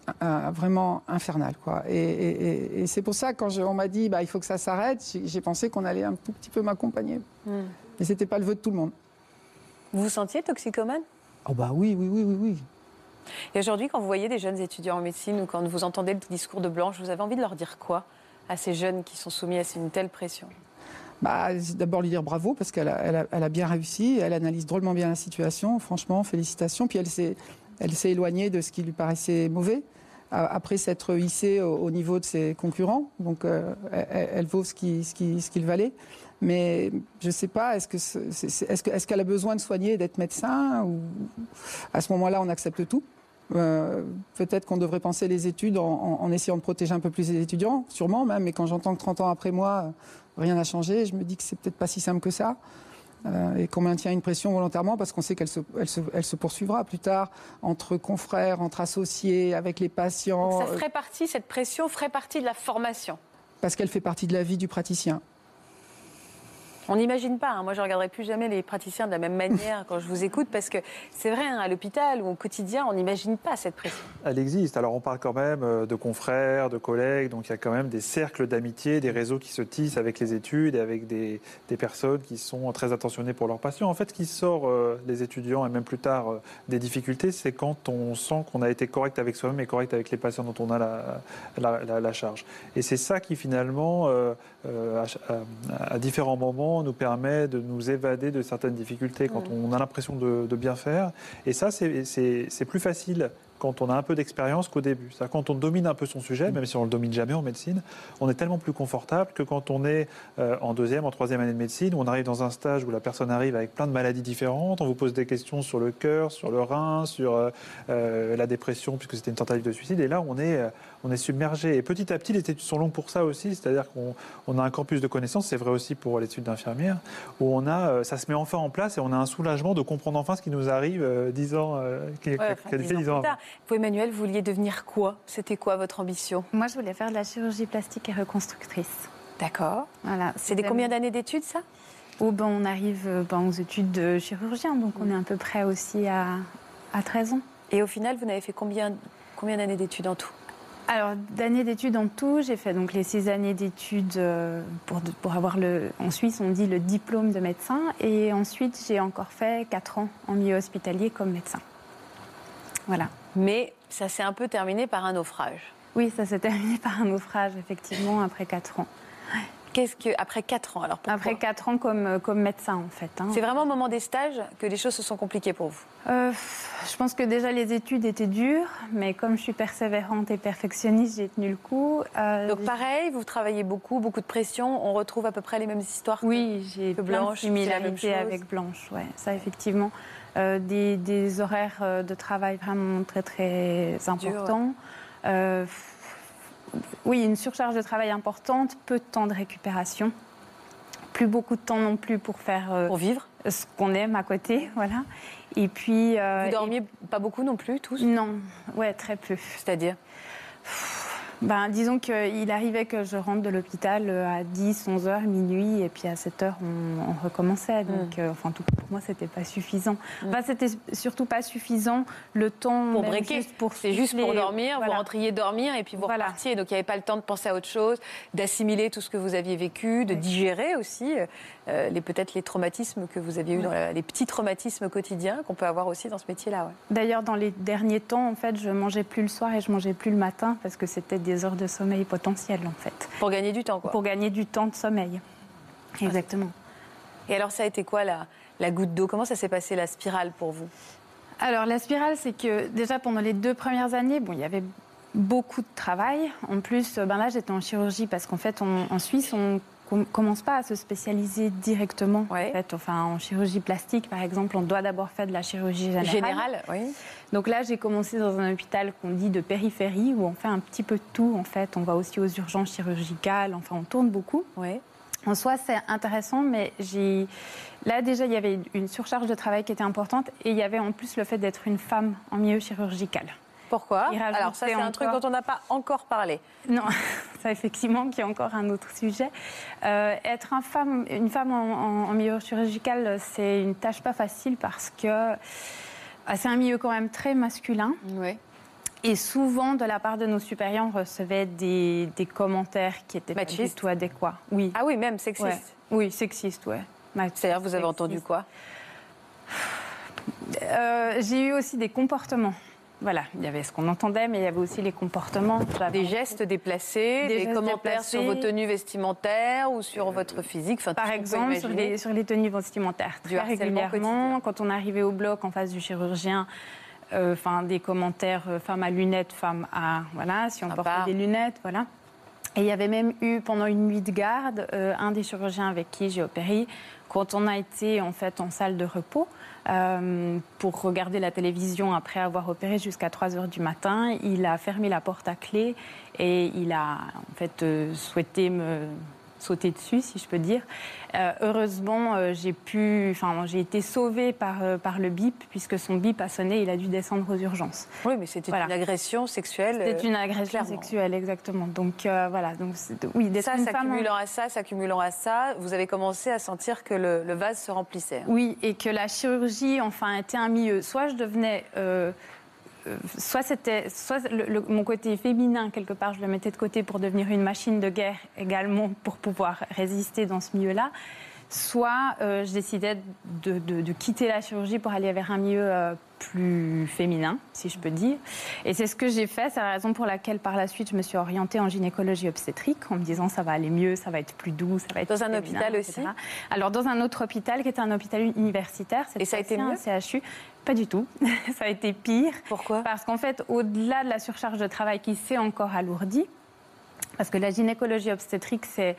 vraiment infernal. Quoi. Et, c'est pour ça, quand on m'a dit bah, il faut que ça s'arrête, j'ai pensé qu'on allait un tout petit peu m'accompagner. Hmm. Mais ce n'était pas le vœu de tout le monde. Vous vous sentiez toxicomane? Oh bah oui, oui, oui, oui, oui. Et aujourd'hui, quand vous voyez des jeunes étudiants en médecine ou quand vous entendez le discours de Blanche, vous avez envie de leur dire quoi à ces jeunes qui sont soumis à une telle pression? Bah, D'abord lui dire bravo parce qu'elle a, elle a, bien réussi, elle analyse drôlement bien la situation, franchement, félicitations. Puis elle s'est elle s'est éloignée de ce qui lui paraissait mauvais après s'être hissée au, niveau de ses concurrents. Donc, euh, elle, vaut ce qu'il valait. Mais je ne sais pas, est-ce qu'elle a besoin de soigner d'être médecin à ce moment-là, on accepte tout euh, Peut-être qu'on devrait penser les études en, en, essayant de protéger un peu plus les étudiants, sûrement même. Mais quand j'entends que 30 ans après moi, rien n'a changé, je me dis que c'est peut-être pas si simple que ça. Euh, et qu'on maintient une pression volontairement parce qu'on sait qu'elle se, elle se, poursuivra plus tard entre confrères, entre associés, avec les patients. Donc ça ferait partie, cette pression ferait partie de la formation Parce qu'elle fait partie de la vie du praticien. On n'imagine pas. Hein. Moi, je ne regarderai plus jamais les praticiens de la même manière quand je vous écoute, parce que c'est vrai, hein, à l'hôpital ou au quotidien, on n'imagine pas cette pression. Elle existe. Alors, on parle quand même euh, de confrères, de collègues, donc il y a quand même des cercles d'amitié, des réseaux qui se tissent avec les études et avec des, personnes qui sont très attentionnées pour leurs patients. En fait, ce qui sort euh, les étudiants et même plus tard euh, des difficultés, c'est quand on sent qu'on a été correct avec soi-même et correct avec les patients dont on a la, charge. Et c'est ça qui finalement, à différents moments, nous permet de nous évader de certaines difficultés quand on a l'impression de, de, bien faire. Et ça, c'est plus facile quand on a un peu d'expérience qu'au début. Quand on domine un peu son sujet, même si on ne le domine jamais en médecine, on est tellement plus confortable que quand on est euh, en deuxième, en troisième année de médecine, où on arrive dans un stage où la personne arrive avec plein de maladies différentes, on vous pose des questions sur le cœur, sur le rein, sur euh, euh, la dépression, puisque c'était une tentative de suicide, et là on est, on est submergé. Et petit à petit, les études sont longues pour ça aussi, c'est-à-dire qu'on a un campus de connaissances, c'est vrai aussi pour l'étude d'infirmière, où on a, ça se met enfin en place et on a un soulagement de comprendre enfin ce qui nous arrive dix ans, qui, dix ans. Vous, Emmanuel, vous vouliez devenir quoi? C'était quoi votre ambition? Moi, je voulais faire de la chirurgie plastique et reconstructrice. D'accord. Voilà. C'est des combien d'années d'études, ça? Oh, ben, On arrive euh, ben, aux études de chirurgien, donc on est à peu près aussi à, à 13 ans. Et au final, vous n'avez fait combien, combien d'années d'études en tout? Alors, d'années d'études en tout, j'ai fait donc les six années d'études euh, pour, pour avoir le. En Suisse, on dit le diplôme de médecin. Et ensuite, j'ai encore fait quatre ans en milieu hospitalier comme médecin. Voilà. Mais ça s'est un peu terminé par un naufrage. Oui, ça s'est terminé par un naufrage, effectivement, après 4 ans. Qu'est-ce que après 4 ans alors Après 4 ans comme, euh, comme médecin en fait. Hein. C'est vraiment au moment des stages que les choses se sont compliquées pour vous? Euh, Je pense que déjà les études étaient dures, mais comme je suis persévérante et perfectionniste, j'ai tenu le coup. Euh, Donc pareil, vous travaillez beaucoup, beaucoup de pression. On retrouve à peu près les mêmes histoires. Oui, j'ai Blanche, similarités avec Blanche. Ouais, ça effectivement. Euh, des, horaires de travail vraiment très très importants. Oui, une surcharge de travail importante, peu de temps de récupération, plus beaucoup de temps non plus pour faire euh, Pour vivre ce qu'on aime à côté, voilà. Et puis. euh, Vous dormiez pas beaucoup non plus, tous? Non, ouais, très peu. C'est-à-dire? Ben, disons qu'il arrivait que je rentre de l'hôpital euh, à 10, 11 heures, minuit, et puis à 7 heures, on, on recommençait. Donc, Mm. euh, enfin, en tout cas, pour moi, c'était pas suffisant. Enfin, c'était surtout pas suffisant le temps. Pour breaker. juste pour C'est juste pour dormir, Voilà. vous rentriez dormir et puis vous Voilà. repartiez. Donc il n'y avait pas le temps de penser à autre chose, d'assimiler tout ce que vous aviez vécu, de Oui. digérer aussi euh, les peut-être les traumatismes que vous aviez eu, dans la- les petits traumatismes quotidiens qu'on peut avoir aussi dans ce métier-là. ouais. D'ailleurs, dans les derniers temps, en fait, je mangeais plus le soir et je mangeais plus le matin parce que c'était des heures de sommeil potentielles, en fait, Pour gagner du temps, quoi. pour gagner du temps de sommeil. Exactement. Et alors ça a été quoi la, la goutte d'eau? Comment ça s'est passé la spirale pour vous? Alors la spirale, c'est que déjà pendant les deux premières années, bon, il y avait beaucoup de travail. En plus, euh, ben là, j'étais en chirurgie parce qu'en fait, on- en Suisse, on com- commence pas à se spécialiser directement. Ouais. En, fait. enfin, en chirurgie plastique, par exemple, on doit d'abord faire de la chirurgie générale. Générale, oui. Donc là, j'ai commencé dans un hôpital qu'on dit de périphérie, où on fait un petit peu de tout. En fait, on va aussi aux urgences chirurgicales. Enfin, on tourne beaucoup. Ouais. En soi, c'est intéressant, mais j'ai là déjà il y avait une surcharge de travail qui était importante et il y avait en plus le fait d'être une femme en milieu chirurgical. Pourquoi Alors ça c'est un truc dont on n'a pas encore parlé. Non, ça effectivement qui est encore un autre sujet. Euh, être femme, une femme en, en- en milieu chirurgical, c'est une tâche pas facile parce que ah, c'est un milieu quand même très masculin. Oui. Et souvent, de la part de nos supérieurs, on recevait des, des commentaires qui étaient pas du tout adéquats. Oui, Ah oui, même sexiste. Ouais. oui, sexiste, ouais. C'est-à-dire vous avez Sexiste. entendu quoi? Euh, J'ai eu aussi des comportements. Voilà, il y avait ce qu'on entendait, mais il y avait aussi les comportements. Des gestes déplacés, Des des, gestes commentaires sur vos tenues vestimentaires ou sur votre physique. Enfin, Par exemple, sur les, sur les tenues vestimentaires. Du Très harcèlement régulièrement, quotidien. quand on arrivait au bloc en face du chirurgien, euh, enfin des commentaires euh, femme à lunettes, femme à. Voilà, si on portait des lunettes, voilà. Et il y avait même eu, pendant une nuit de garde, euh, un des chirurgiens avec qui j'ai opéré, quand on a été en fait en salle de repos euh, pour regarder la télévision après avoir opéré jusqu'à 3 heures du matin, il a fermé la porte à clé et il a en fait euh, souhaité me sauter dessus, si je peux dire. Euh, heureusement, euh, j'ai pu, enfin, j'ai été sauvée par, euh, par le bip puisque son bip a sonné, il a dû descendre aux urgences. Oui, mais c'était Voilà. une agression sexuelle. C'était une agression clairement. sexuelle, exactement. Donc voilà, donc oui, Ça, s'accumulant à ça, s'accumulant à ça, vous avez commencé à sentir que le, le vase se remplissait. Oui, et que la chirurgie, enfin, était un milieu. Soit je devenais. Soit c'était. Soit mon côté féminin, quelque part, je le mettais de côté pour devenir une machine de guerre également pour pouvoir résister dans ce milieu-là. Soit euh, je décidais de quitter la chirurgie pour aller vers un milieu euh, plus féminin, si je peux dire. Et c'est ce que j'ai fait. C'est la raison pour laquelle, par la suite, je me suis orientée en gynécologie obstétrique en me disant ça va aller mieux, ça va être plus doux, ça va être Dans plus un féminin, hôpital etc. aussi Alors, dans un autre hôpital qui était un hôpital universitaire. Et ça a été un CHU. Pas du tout. ça a été pire. Pourquoi Parce qu'en fait, au-delà de la surcharge de travail qui s'est encore alourdie, parce que la gynécologie obstétrique, c'est.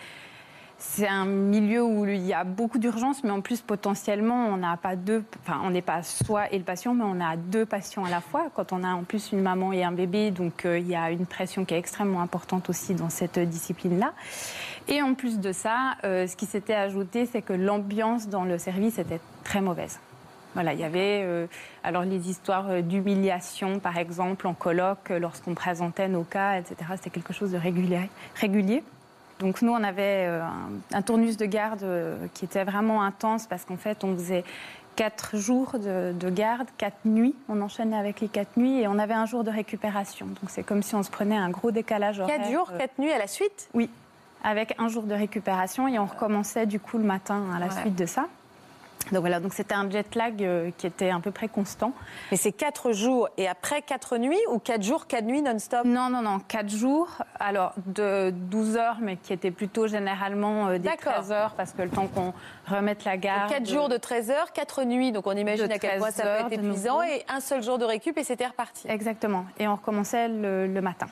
C'est un milieu où il y a beaucoup d'urgences, mais en plus potentiellement on n'a pas deux, enfin on n'est pas soi et le patient, mais on a deux patients à la fois. Quand on a en plus une maman et un bébé, donc euh, il y a une pression qui est extrêmement importante aussi dans cette discipline-là. Et en plus de ça, euh, ce qui s'était ajouté, c'est que l'ambiance dans le service était très mauvaise. Voilà, il y avait euh, alors les histoires d'humiliation, par exemple, en colloque, lorsqu'on présentait nos cas, etc. C'était quelque chose de régulier. Donc nous, on avait euh, un, un tournus de garde euh, qui était vraiment intense parce qu'en fait, on faisait quatre jours de, de garde, quatre nuits. On enchaînait avec les quatre nuits et on avait un jour de récupération. Donc c'est comme si on se prenait un gros décalage horaire. Quatre jours, euh, quatre nuits à la suite? Oui, avec un jour de récupération et on recommençait du coup le matin à la Ouais. suite de ça. Donc voilà, donc c'était un jet lag euh, qui était à peu près constant. Mais c'est quatre jours et après quatre nuits ou quatre jours, quatre nuits non-stop? Non, non, non, 4 jours, alors de 12 heures, mais qui étaient plutôt généralement euh, des D'accord. 13 heures, parce que le temps qu'on remette la garde. Quatre jours de 13 heures, quatre nuits, donc on imagine à quel point ça 13 peut être épuisant, et un seul jour de récup et c'était reparti. Exactement, et on recommençait le, le matin.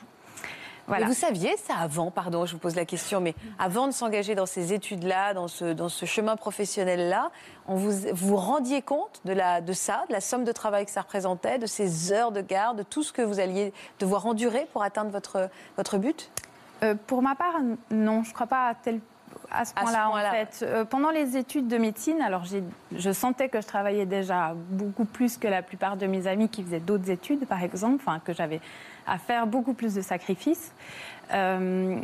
Voilà. Vous saviez ça avant, pardon, je vous pose la question, mais avant de s'engager dans ces études-là, dans ce, dans ce chemin professionnel-là, on vous vous rendiez compte de, la, de ça, de la somme de travail que ça représentait, de ces heures de garde, de tout ce que vous alliez devoir endurer pour atteindre votre, votre but? Euh, pour ma part, non, je ne crois pas à tel à ce point-là, point en fait. Euh, pendant les études de médecine, alors je sentais que je travaillais déjà beaucoup plus que la plupart de mes amis qui faisaient d'autres études, par exemple, enfin, que j'avais à faire beaucoup plus de sacrifices. Euh,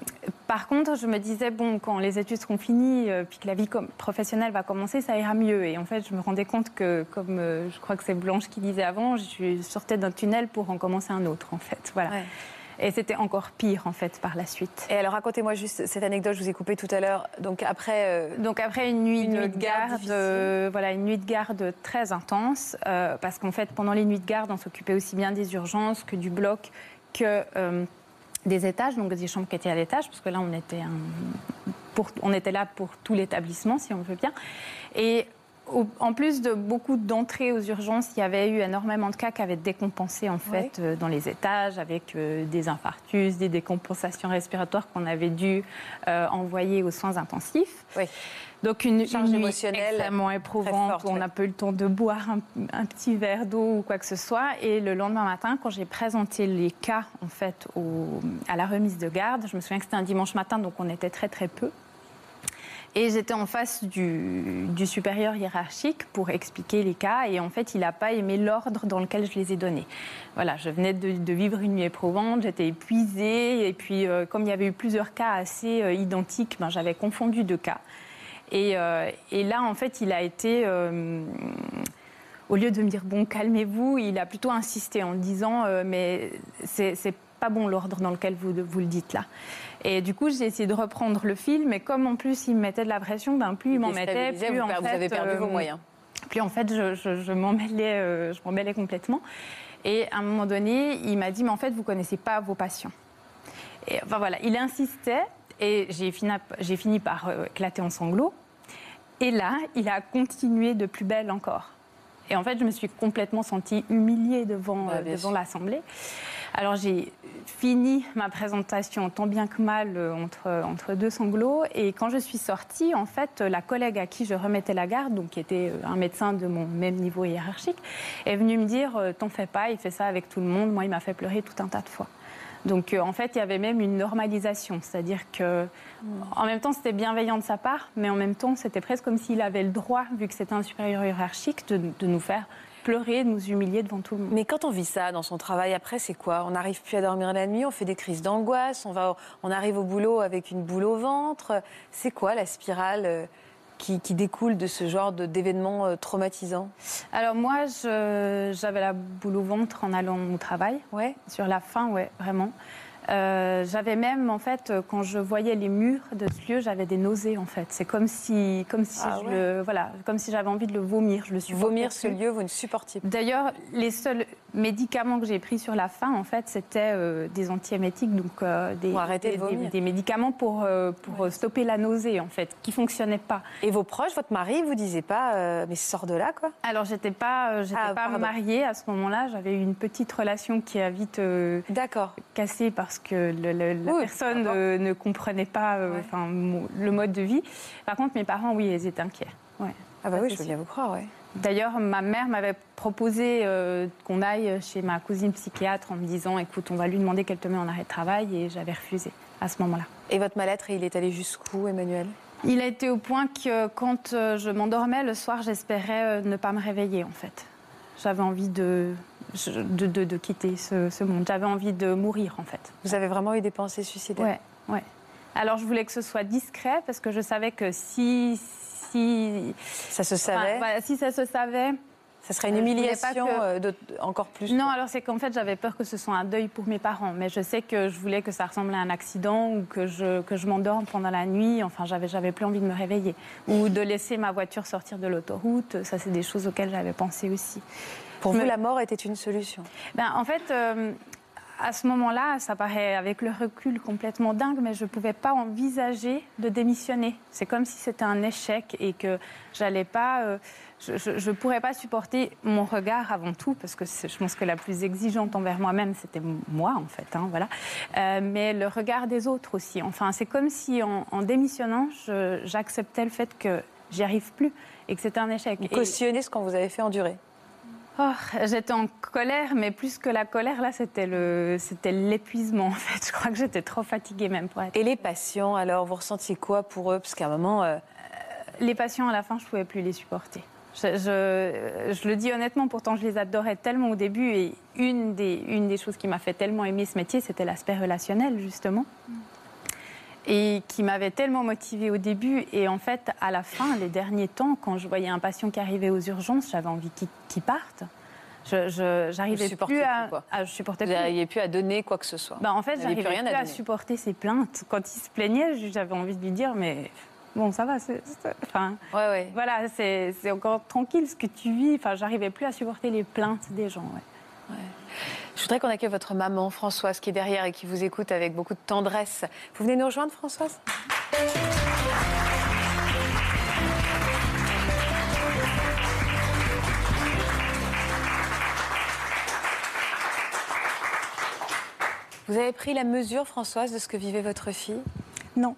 par contre, je me disais, bon, quand les études seront finies, euh, puis que la vie professionnelle va commencer, ça ira mieux. Et en fait, je me rendais compte que, comme je crois que c'est Blanche qui disait avant, je sortais d'un tunnel pour en commencer un autre, en fait. Voilà. Et c'était encore pire en fait par la suite. Et alors racontez-moi juste cette anecdote, je vous ai coupé tout à l'heure. Donc après, euh, donc après une nuit, de, garde, euh, voilà une nuit de garde très intense, euh, parce qu'en fait pendant les nuits de garde, on s'occupait aussi bien des urgences que du bloc que des étages, donc des chambres qui étaient à l'étage, parce que là on était pour, on était là pour tout l'établissement si on veut bien. Et en plus de beaucoup d'entrées aux urgences, il y avait eu énormément de cas qui avaient décompensé en fait euh, dans les étages avec euh, des infarctus, des décompensations respiratoires qu'on avait dû euh, envoyer aux soins intensifs. Donc une, charge émotionnelle extrêmement éprouvante où on n'a pas eu le temps de boire un, petit verre d'eau ou quoi que ce soit. Et le lendemain matin, quand j'ai présenté les cas en fait à la remise de garde, je me souviens que c'était un dimanche matin, donc on était très très peu. Et j'étais en face du, supérieur hiérarchique pour expliquer les cas. Et en fait, il n'a pas aimé l'ordre dans lequel je les ai donnés. Voilà, je venais de, vivre une nuit éprouvante, j'étais épuisée. Et puis, euh, comme il y avait eu plusieurs cas assez euh, identiques, ben, j'avais confondu deux cas. Et, euh, là, en fait, il a été au lieu de me dire bon calmez-vous, il a plutôt insisté en disant mais c'est pas bon l'ordre dans lequel vous le dites là. Et du coup, j'ai essayé de reprendre le film, mais comme en plus il me mettait de la pression, ben, plus il, m'en mettait, plus en fait, vous avez perdu vos euh, moyens. Puis en fait, je, je, je m'emmêlais, euh, complètement. Et à un moment donné, il m'a dit, mais en fait, vous connaissez pas vos patients. Et enfin voilà, il insistait, et j'ai fini, par euh, éclater en sanglots. Et là, il a continué de plus belle encore. Et en fait, je me suis complètement sentie humiliée devant, bah, devant l'Assemblée. Alors j'ai fini ma présentation tant bien que mal euh, entre, entre deux sanglots. Et quand je suis sortie, en fait, la collègue à qui je remettais la garde, donc qui était euh, un médecin de mon même niveau hiérarchique, est venue me dire euh, T'en fais pas, il fait ça avec tout le monde. Moi, il m'a fait pleurer tout un tas de fois. Donc en fait, il y avait même une normalisation, c'est-à-dire que hmm. en même temps, c'était bienveillant de sa part, mais en même temps, c'était presque comme s'il avait le droit, vu que c'était un supérieur hiérarchique, de, de nous faire pleurer, nous humilier devant tout le monde. Mais quand on vit ça dans son travail, après, c'est quoi? On n'arrive plus à dormir la nuit, on fait des crises d'angoisse, on, va, on arrive au boulot avec une boule au ventre. C'est quoi la spirale euh, qui, découle de ce genre d'événements euh, traumatisants Alors moi, j'avais la boule au ventre en allant au travail. Ouais. Sur la fin, ouais, vraiment. Euh, j'avais même, en fait, quand je voyais les murs de ce lieu, j'avais des nausées, en fait. C'est comme si, comme si, ah voilà, comme si j'avais envie de le vomir. Je le suis vomir ce lieu, vous ne supportiez pas. D'ailleurs, les seuls médicaments que j'ai pris sur la fin, en fait, c'était euh, des antiémétiques, donc euh, des, des, médicaments pour, pour stopper la nausée, en fait, qui fonctionnaient pas. Et vos proches, votre mari, vous disait pas, mais sors de là, quoi Alors, j'étais pas, j'étais ah, pas mariée à ce moment-là. J'avais eu une petite relation qui a vite cassé parce parce que la personne ne, comprenait pas euh, le mode de vie. Par contre, mes parents, oui, ils étaient inquiets. Ouais. Ah bah oui, je veux bien vous croire, D'ailleurs, ma mère m'avait proposé euh, qu'on aille chez ma cousine psychiatre en me disant écoute, on va lui demander qu'elle te met en arrêt de travail et j'avais refusé à ce moment-là. Et votre mal-être, il est allé jusqu'où, Emmanuel? Il a été au point que quand euh, je m'endormais le soir, j'espérais ne pas me réveiller en fait. J'avais envie de, de, quitter ce, monde. J'avais envie de mourir, en fait. Vous avez vraiment eu des pensées suicidaires? Ouais, ouais. Alors, je voulais que ce soit discret parce que je savais que si. si ça se savait? Si ça se savait. Ça serait une humiliation euh, encore plus Non, alors c'est qu'en fait, j'avais peur que ce soit un deuil pour mes parents. Mais je sais que je voulais que ça ressemble à un accident ou que je, que je m'endorme pendant la nuit. Enfin, j'avais, j'avais plus envie de me réveiller. Ou de laisser ma voiture sortir de l'autoroute. Ça, c'est des choses auxquelles j'avais pensé aussi. Pour vous, la mort était une solution ben, En fait, euh, à ce moment-là, ça paraît avec le recul complètement dingue, mais je ne pouvais pas envisager de démissionner. C'est comme si c'était un échec et que j'allais pas. Euh, je ne pourrais pas supporter mon regard avant tout, parce que je pense que la plus exigeante envers moi-même, c'était moi, en fait. Hein, voilà. Euh, mais le regard des autres aussi. Enfin, c'est comme si en, en démissionnant, j'acceptais le fait que j'y arrive plus et que c'était un échec. Vous cautionnez ce qu'on vous avait fait endurer Oh, j'étais en colère, mais plus que la colère, là, c'était le, c'était l'épuisement. En fait, je crois que j'étais trop fatiguée même pour être. Et les patients, alors, vous ressentiez quoi pour eux? Parce qu'à un moment, euh, Les patients, à la fin, je pouvais plus les supporter. Je, je- je le dis honnêtement, pourtant, je les adorais tellement au début. Et une des, une des choses qui m'a fait tellement aimer ce métier, c'était l'aspect relationnel, justement. Et qui m'avait tellement motivée au début. Et en fait, à la fin, les derniers temps, quand je voyais un patient qui arrivait aux urgences, j'avais envie qu'il qu'il parte. Je, j'arrivais plus à, plus, quoi. à- je supportais vous plus. n'arriviez plus à donner quoi que ce soit. Bah, en fait, j'arrivais plus plus, rien à à supporter ses plaintes. Quand il se plaignait, j'avais envie de lui dire, mais bon, ça va, c'est, enfin, Ouais, ouais. voilà, c'est, c'est encore tranquille ce que tu vis. Enfin, j'arrivais plus à supporter les plaintes des gens. ouais. Je voudrais qu'on accueille votre maman, Françoise, qui est derrière et qui vous écoute avec beaucoup de tendresse. Vous venez nous rejoindre, Françoise? Vous avez pris la mesure, Françoise, de ce que vivait votre fille? Non,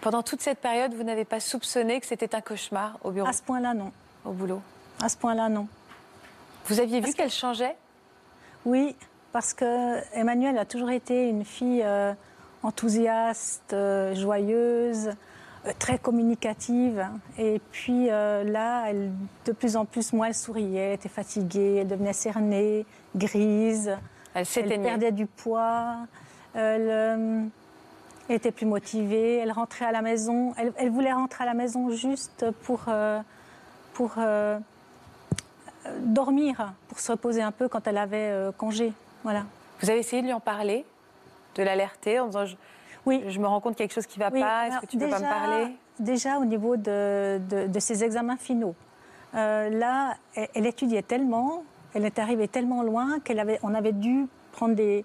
Pendant toute cette période, vous n'avez pas soupçonné que c'était un cauchemar au bureau, à ce point-là, non. au boulot? À ce point-là, non. Vous aviez vu qu'elle changeait? Oui, parce que Emmanuelle a toujours été une fille euh, enthousiaste, euh, joyeuse, euh, très communicative. Et puis là, elle, de plus en plus, moi, elle souriait, elle était fatiguée, elle devenait cernée, grise, Elle perdait du poids, elle était plus motivée, elle rentrait à la maison, elle, elle voulait rentrer à la maison juste pour, euh, pour euh, dormir, pour se reposer un peu quand elle avait euh, congé. Voilà. Vous avez essayé de lui en parler De l'alerter en disant je, Oui. je me rends compte qu'il y a quelque chose qui ne va Oui, pas, est-ce que tu peux pas me parler? Déjà au niveau de, de, de ses examens finaux. Euh, là, elle, elle étudiait tellement, elle est arrivée tellement loin qu'elle avait, on avait dû prendre des,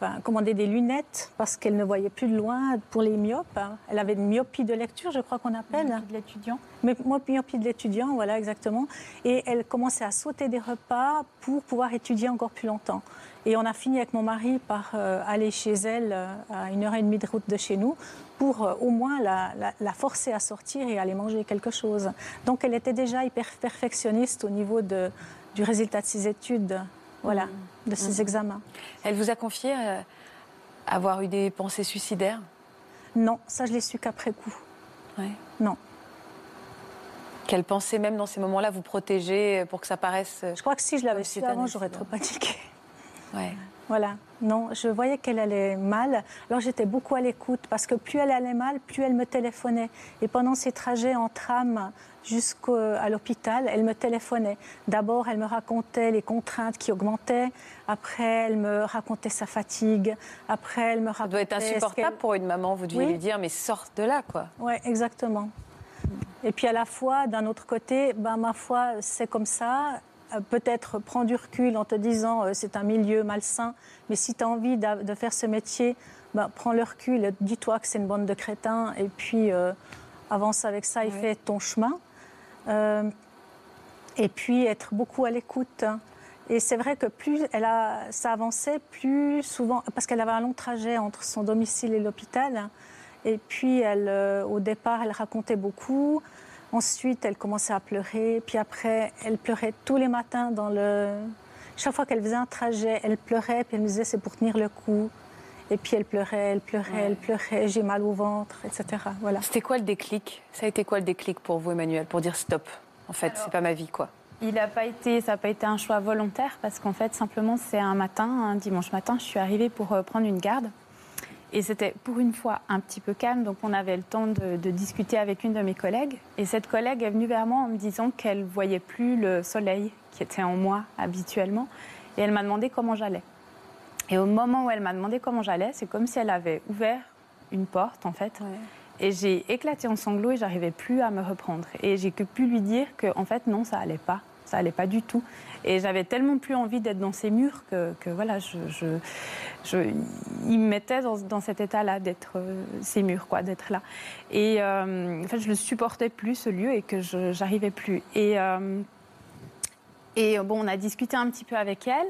enfin, commander des lunettes parce qu'elle ne voyait plus de loin pour les myopes. hein. Elle avait une myopie de lecture, je crois qu'on appelle. De l'étudiant. Mais moi, myopie de l'étudiant, voilà exactement. Et elle commençait à sauter des repas pour pouvoir étudier encore plus longtemps. Et on a fini avec mon mari par euh, aller chez elle euh, à une heure et demie de route de chez nous pour euh, au moins la, la- la forcer à sortir et aller manger quelque chose. Donc elle était déjà hyper perfectionniste au niveau de, du résultat de ses études, voilà, de ses examens. Elle vous a confié euh, avoir eu des pensées suicidaires? Non, ça je l'ai su qu'après coup. Ouais. Non. Qu'elle pensait même dans ces moments-là vous protéger pour que ça paraisse. euh, Je crois que si je l'avais su avant, j'aurais trop paniqué. Ouais. Voilà, non, je voyais qu'elle allait mal. Alors j'étais beaucoup à l'écoute parce que plus elle allait mal, plus elle me téléphonait. Et pendant ses trajets en tram jusqu'à l'hôpital, elle me téléphonait. D'abord, elle me racontait les contraintes qui augmentaient. Après, elle me racontait sa fatigue. Après, elle me racontait. Ça doit être insupportable pour une maman. Vous deviez Oui. lui dire mais sors de là quoi. Oui, exactement. Et puis à la fois, d'un autre côté, ben, ma foi, c'est comme ça. Euh, Peut-être prends du recul en te disant euh, c'est un milieu malsain, mais si tu as envie de faire ce métier, ben, prends le recul, dis-toi que c'est une bande de crétins et puis euh, avance avec ça et fais ton chemin. Euh, et puis être beaucoup à l'écoute. hein. Et c'est vrai que plus elle a, ça avançait, plus souvent, parce qu'elle avait un long trajet entre son domicile et l'hôpital. hein. Et puis, euh, au départ, elle racontait beaucoup. Ensuite, elle commençait à pleurer. Puis après, elle pleurait tous les matins dans le. Chaque fois qu'elle faisait un trajet, elle pleurait. Puis elle me disait c'est pour tenir le coup. Et puis elle pleurait, elle pleurait, Ouais. elle pleurait. J'ai mal au ventre, etc. Voilà. C'était quoi le déclic? Ça a été quoi le déclic pour vous, Emmanuel, pour dire stop? En fait, c'est pas ma vie quoi. Il n'a pas été, ça n'a pas été un choix volontaire parce qu'en fait, simplement, c'est un matin, un dimanche matin, je suis arrivée pour euh, prendre une garde. Et c'était pour une fois un petit peu calme, donc on avait le temps de, de discuter avec une de mes collègues. Et cette collègue est venue vers moi en me disant qu'elle voyait plus le soleil qui était en moi habituellement. Et elle m'a demandé comment j'allais. Et au moment où elle m'a demandé comment j'allais, c'est comme si elle avait ouvert une porte en fait. Et j'ai éclaté en sanglots et j'arrivais plus à me reprendre. Et j'ai que pu lui dire que en fait non, ça allait pas, ça allait pas du tout. Et j'avais tellement plus envie d'être dans ces murs que, que voilà, je, je, je- il me mettait dans, dans cet état-là d'être euh, ces murs, quoi, d'être là. Et euh, en fait, je le supportais plus ce lieu et que je j'arrivais plus. Et euh, et bon, on a discuté un petit peu avec elle.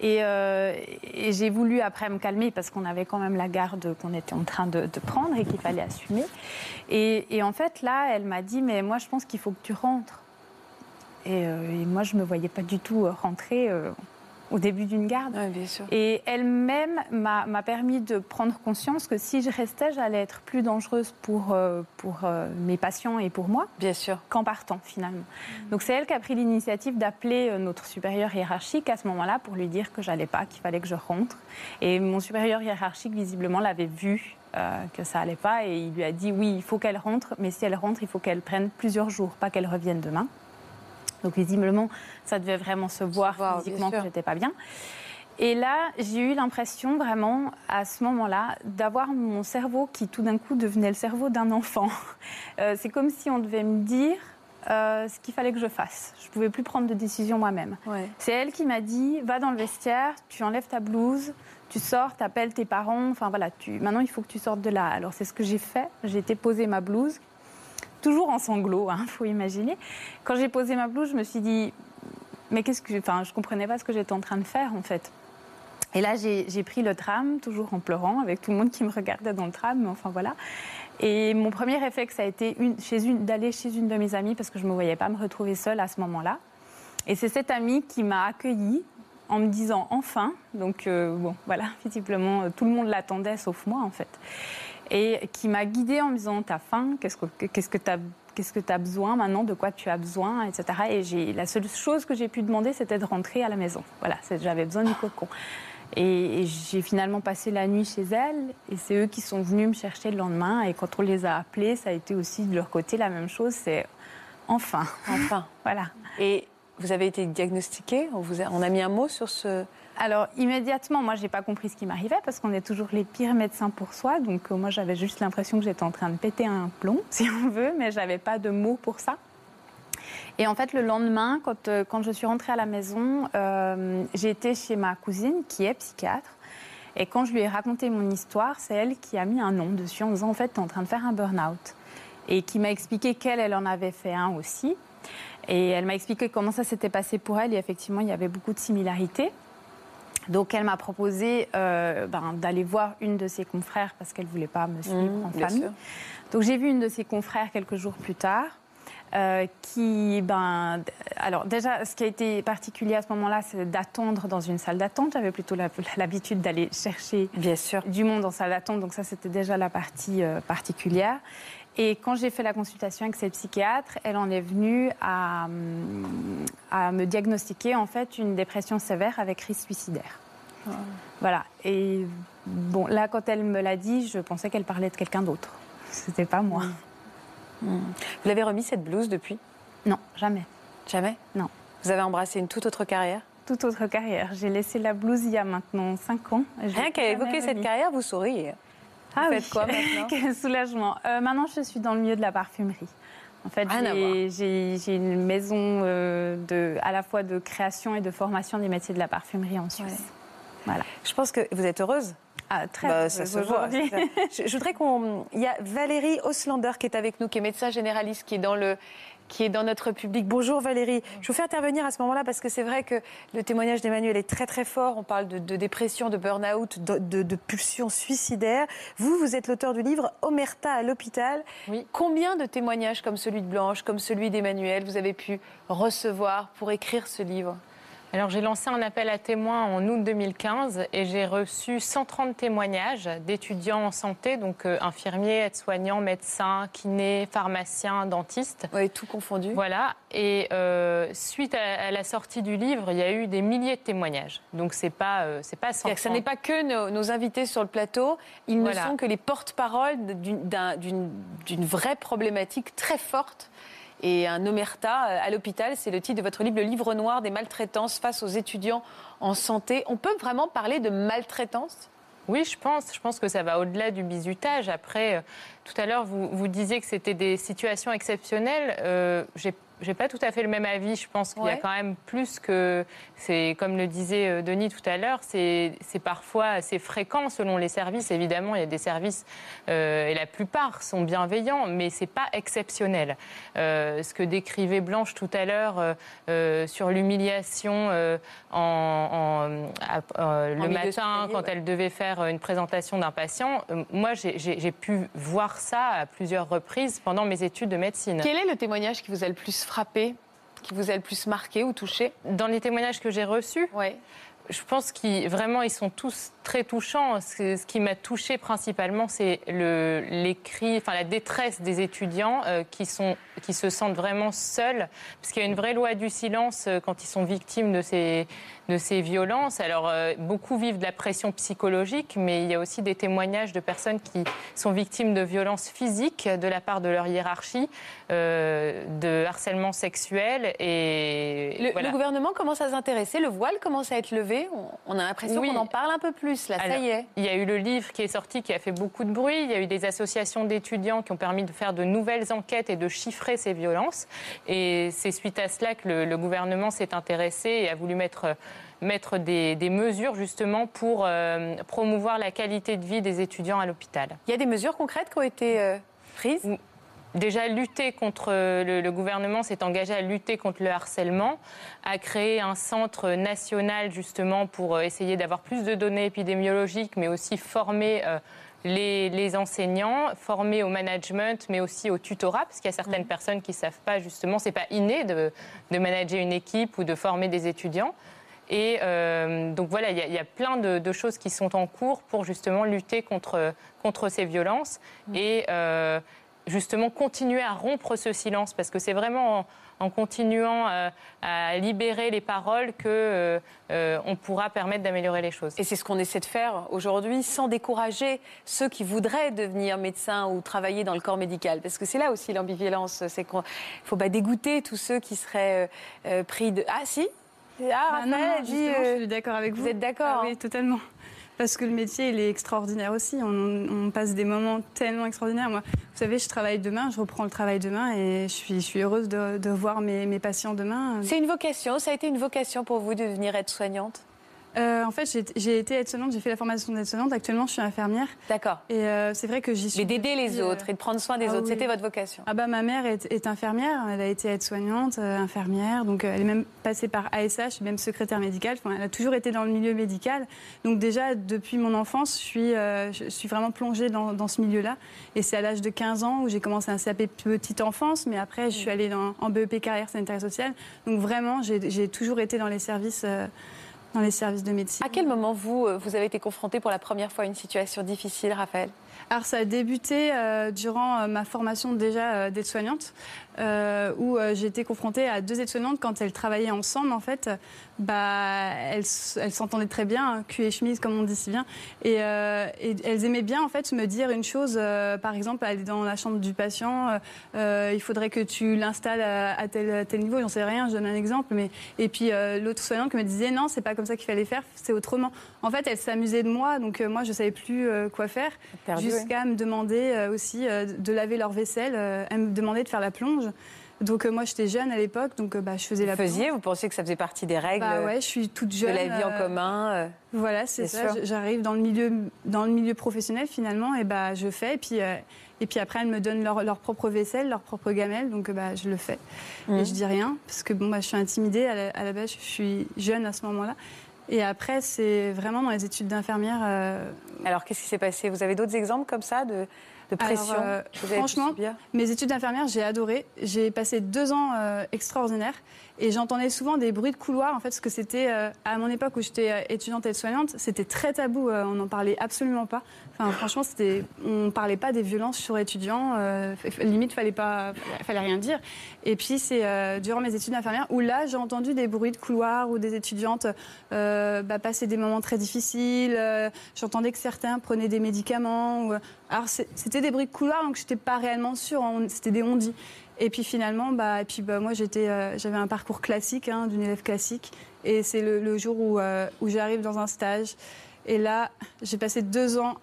Et, euh, et j'ai voulu après me calmer parce qu'on avait quand même la garde qu'on était en train de, prendre et qu'il fallait assumer. Et, et en fait, là, elle m'a dit, mais moi, je pense qu'il faut que tu rentres. Et, moi, je ne me voyais pas du tout rentrer au début d'une garde. bien sûr. Et elle-même m'a permis de prendre conscience que si je restais, j'allais être plus dangereuse pour, euh, pour euh, mes patients et pour moi. Bien sûr. Qu'en partant, finalement. Donc c'est elle qui a pris l'initiative d'appeler euh, notre supérieur hiérarchique à ce moment-là pour lui dire que j'allais pas, qu'il fallait que je rentre. Et mon supérieur hiérarchique, visiblement, l'avait vu que ça allait pas et il lui a dit oui, il faut qu'elle rentre, mais si elle rentre, il faut qu'elle prenne plusieurs jours, pas qu'elle revienne demain. Donc visiblement, ça devait vraiment se voir, physiquement que j'étais pas bien. Et là, j'ai eu l'impression vraiment, à ce moment-là, d'avoir mon cerveau qui tout d'un coup devenait le cerveau d'un enfant. Euh, c'est comme si on devait me dire euh, ce qu'il fallait que je fasse. Je ne pouvais plus prendre de décision moi-même. C'est elle qui m'a dit, va dans le vestiaire, tu enlèves ta blouse, tu sors, tu appelles tes parents, enfin voilà, tu... maintenant il faut que tu sortes de là. Alors c'est ce que j'ai fait. J'ai été poser ma blouse, toujours en sanglots, il hein, faut imaginer. Quand j'ai posé ma blouse, je me suis dit, mais qu'est-ce que, enfin, je comprenais pas ce que j'étais en train de faire en fait. Et là, j'ai pris le tram, toujours en pleurant, avec tout le monde qui me regardait dans le tram, mais enfin voilà. Et mon premier réflexe a été d'aller chez une de mes amies parce que je ne me voyais pas me retrouver seule à ce moment-là. Et c'est cette amie qui m'a accueillie en me disant enfin. Donc euh, bon, voilà, visiblement tout le monde l'attendait sauf moi en fait et qui m'a guidée en me disant T'as faim Qu'est-ce que tu as qu'est-ce que tu as besoin maintenant, de quoi tu as besoin, etc. Et la seule chose que j'ai pu demander, c'était de rentrer à la maison. Voilà, j'avais besoin du cocon. Et, j'ai finalement passé la nuit chez elle, et c'est eux qui sont venus me chercher le lendemain. Et quand on les a appelés, ça a été aussi de leur côté la même chose, c'est enfin, enfin, voilà. Et vous avez été diagnostiqué on, vous on a mis un mot sur ce, alors immédiatement, moi, j'ai pas compris ce qui m'arrivait parce qu'on est toujours les pires médecins pour soi. Donc euh, moi, j'avais juste l'impression que j'étais en train de péter un plomb, si on veut, mais j'avais pas de mots pour ça. Et en fait, le lendemain, quand, euh, quand je suis rentrée à la maison, euh, j'ai été chez ma cousine qui est psychiatre. Et quand je lui ai raconté mon histoire, c'est elle qui a mis un nom dessus en disant en fait, tu es en train de faire un burn-out. Et qui m'a expliqué qu'elle, elle en avait fait un aussi. Et elle m'a expliqué comment ça s'était passé pour elle. Et effectivement, il y avait beaucoup de similarités. Donc elle m'a proposé euh, ben, d'aller voir une de ses confrères parce qu'elle ne voulait pas me suivre mmh, en famille. Donc j'ai vu une de ses confrères quelques jours plus tard. Euh, qui, ben, alors déjà, ce qui a été particulier à ce moment-là, c'est d'attendre dans une salle d'attente. J'avais plutôt l'habitude d'aller chercher Bien sûr. du monde en salle d'attente, donc ça c'était déjà la partie euh, particulière. Et quand j'ai fait la consultation avec cette psychiatre, elle en est venue à, à me diagnostiquer en fait une dépression sévère avec risque suicidaire. Ah. Voilà. Et bon, là, quand elle me l'a dit, je pensais qu'elle parlait de quelqu'un d'autre. C'était pas moi. Mm. Mm. Vous l'avez remis cette blouse depuis? Non, jamais. Jamais? Non. Vous avez embrassé une toute autre carrière? Toute autre carrière. J'ai laissé la blouse il y a maintenant 5 ans. Rien qu'à évoquer cette carrière, vous souriez. Ah Vous faites quoi maintenant Quel soulagement. Euh, maintenant, je suis dans le milieu de la parfumerie. En fait, j'ai une maison euh, de, à la fois de création et de formation des métiers de la parfumerie en Suisse. Voilà. Je pense que vous êtes heureuse. Ah, très bah, ça se voit. je, je, voudrais qu'on. Il y a Valérie Oslander qui est avec nous, qui est médecin généraliste, qui est dans le qui est dans notre public. Bonjour Valérie. Je vous fais intervenir à ce moment-là parce que c'est vrai que le témoignage d'Emmanuel est très très fort. On parle de, dépression, de burn-out, de, de, pulsion suicidaire. Vous, vous êtes l'auteur du livre Omerta à l'hôpital. Oui. Combien de témoignages comme celui de Blanche, comme celui d'Emmanuel, vous avez pu recevoir pour écrire ce livre? Alors j'ai lancé un appel à témoins en août 2015 et j'ai reçu 130 témoignages d'étudiants en santé, donc euh, infirmiers, aides-soignants, médecins, kinés, pharmaciens, dentistes. Oui, tout confondu. Voilà. Et euh, suite à, la sortie du livre, il y a eu des milliers de témoignages. Donc c'est pas euh, c'est pas. Ce n'est pas que nos, invités sur le plateau. Ils ne sont que les porte-parole d'une vraie problématique très forte et un omerta euh, à l'hôpital. C'est le titre de votre livre, Le livre noir des maltraitances face aux étudiants en santé. On peut vraiment parler de maltraitance? Oui, je pense. Je pense que ça va au-delà du bizutage. Après, euh, tout à l'heure, vous, vous disiez que c'était des situations exceptionnelles. Euh, j'ai pas tout à fait le même avis. Je pense qu'il y a quand même plus que c'est comme le disait euh, Denis tout à l'heure, c'est parfois assez fréquent selon les services. Évidemment, il y a des services euh, et la plupart sont bienveillants, mais c'est pas exceptionnel. Euh, ce que décrivait Blanche tout à l'heure sur l'humiliation en, le matin quand elle devait faire une présentation d'un patient, moi j'ai pu voir ça à plusieurs reprises pendant mes études de médecine. Quel est le témoignage qui vous a le plus frappé? Qui vous a le plus marqué ou touché Dans les témoignages que j'ai reçus, je pense qu'ils vraiment ils sont tous très touchant. Ce, qui m'a touché principalement, c'est le, les cris, enfin la détresse des étudiants euh, qui, sont, qui se sentent vraiment seuls, parce qu'il y a une vraie loi du silence euh, quand ils sont victimes de ces, de ces violences. Alors, euh, beaucoup vivent de la pression psychologique, mais il y a aussi des témoignages de personnes qui sont victimes de violences physiques de la part de leur hiérarchie, de harcèlement sexuel. Et le, le, gouvernement commence à s'intéresser, le voile commence à être levé. On, a l'impression qu'on en parle un peu plus ça y est. Il y a eu le livre qui est sorti qui a fait beaucoup de bruit. Il y a eu des associations d'étudiants qui ont permis de faire de nouvelles enquêtes et de chiffrer ces violences. Et c'est suite à cela que le, gouvernement s'est intéressé et a voulu mettre mettre des, mesures justement pour euh, promouvoir la qualité de vie des étudiants à l'hôpital. Il y a des mesures concrètes qui ont été euh, prises? Déjà lutter contre le, gouvernement s'est engagé à lutter contre le harcèlement, à créer un centre national justement pour euh, essayer d'avoir plus de données épidémiologiques, mais aussi former euh, les, enseignants, former au management, mais aussi au tutorat, parce qu'il y a certaines mmh. personnes qui ne savent pas justement, c'est pas inné de, manager une équipe ou de former des étudiants. Et euh, donc voilà, il y, a plein de, choses qui sont en cours pour justement lutter contre, contre ces violences. Mmh. Et justement continuer à rompre ce silence, parce que c'est vraiment en, continuant euh, à libérer les paroles que euh, euh, on pourra permettre d'améliorer les choses. Et c'est ce qu'on essaie de faire aujourd'hui, sans décourager ceux qui voudraient devenir médecins ou travailler dans le corps médical, parce que c'est là aussi l'ambivalence, c'est qu'il faut pas dégoûter tous ceux qui seraient pris de ah si ah, bah dit, je suis d'accord avec vous. Vous êtes d'accord ah Oui, totalement parce que le métier, il est extraordinaire aussi. On, passe des moments tellement extraordinaires. Moi, vous savez, je travaille demain, je reprends le travail demain et je suis, je suis heureuse de, voir mes, mes patients demain. C'est une vocation, ça a été une vocation pour vous de devenir aide-soignante euh, en fait, j'ai été aide-soignante, j'ai fait la formation d'aide-soignante. Actuellement, je suis infirmière. D'accord. Et euh, c'est vrai que j'y suis. Mais d'aider les autres et de prendre soin des ah autres, c'était votre vocation. Ah bah ma mère est, infirmière, elle a été aide-soignante, euh, infirmière, donc elle est même passée par ASH, même secrétaire médicale. Enfin, elle a toujours été dans le milieu médical. Donc déjà depuis mon enfance, je suis, je suis vraiment plongée dans, dans ce milieu-là. Et c'est à l'âge de 15 ans où j'ai commencé un CAP petite enfance, mais après je suis allée dans, en BEP carrière sanitaire et sociale. Donc vraiment, j'ai toujours été dans les services dans les services de médecine. À quel moment, vous, euh, vous avez été confronté pour la première fois à une situation difficile, Raphaël? Alors ça a débuté euh, durant euh, ma formation déjà d'aide-soignante, où j'ai été confrontée à deux aides-soignantes quand elles travaillaient ensemble. En fait, bah, elles s'entendaient très bien, hein, cul et chemise comme on dit si bien, et, elles aimaient bien en fait me dire une chose. par exemple, aller dans la chambre du patient, il faudrait que tu l'installes à, tel, tel niveau. J'en sais rien, je donne un exemple, mais et puis l'autre soignante qui me disait non, c'est pas comme ça qu'il fallait faire, c'est autrement. En fait, elle s'amusait de moi, donc moi je savais plus quoi faire jusqu'à me demander euh, aussi euh, de laver leur vaisselle. Euh, elle me demandait de faire la plonge. Donc moi j'étais jeune à l'époque, donc bah, je faisais vous la. Faisiez Vous pensiez que ça faisait partie des règles bah ouais, je suis toute jeune. De la vie en commun. voilà, c'est ça. J'arrive dans le milieu dans le milieu professionnel finalement, et bah je fais, et puis et puis après elles me donnent leur, leur propre vaisselle, leur propre gamelle, donc bah je le fais. Et mmh. je dis rien parce que bon bah, je suis intimidée à la, à la base, je suis jeune à ce moment-là. Et après, c'est vraiment dans les études d'infirmière. Euh, Alors, qu'est-ce qui s'est passé? Vous avez d'autres exemples comme ça de, pression euh, Franchement, mes études d'infirmière, j'ai adoré. J'ai passé deux ans euh, extraordinaires. Et j'entendais souvent des bruits de couloir, en fait, parce que c'était, à mon époque où j'étais étudiante et soignante, c'était très tabou, on n'en parlait absolument pas. Enfin, franchement, on ne parlait pas des violences sur étudiants, limite, fallait, pas, fallait rien dire. Et puis, c'est durant mes études d'infirmière où là, j'ai entendu des bruits de couloir ou des étudiantes euh, bah, passer des moments très difficiles. Euh, j'entendais que certains prenaient des médicaments. Alors c'était des bruits de couloir, donc j'étais pas réellement sûre. C'était des on Et puis finalement, bah, et puis, bah, moi j'étais, euh, j'avais un parcours classique, hein, d'une élève classique. Et c'est le, jour où, où j'arrive dans un stage. Et là, j'ai passé deux ans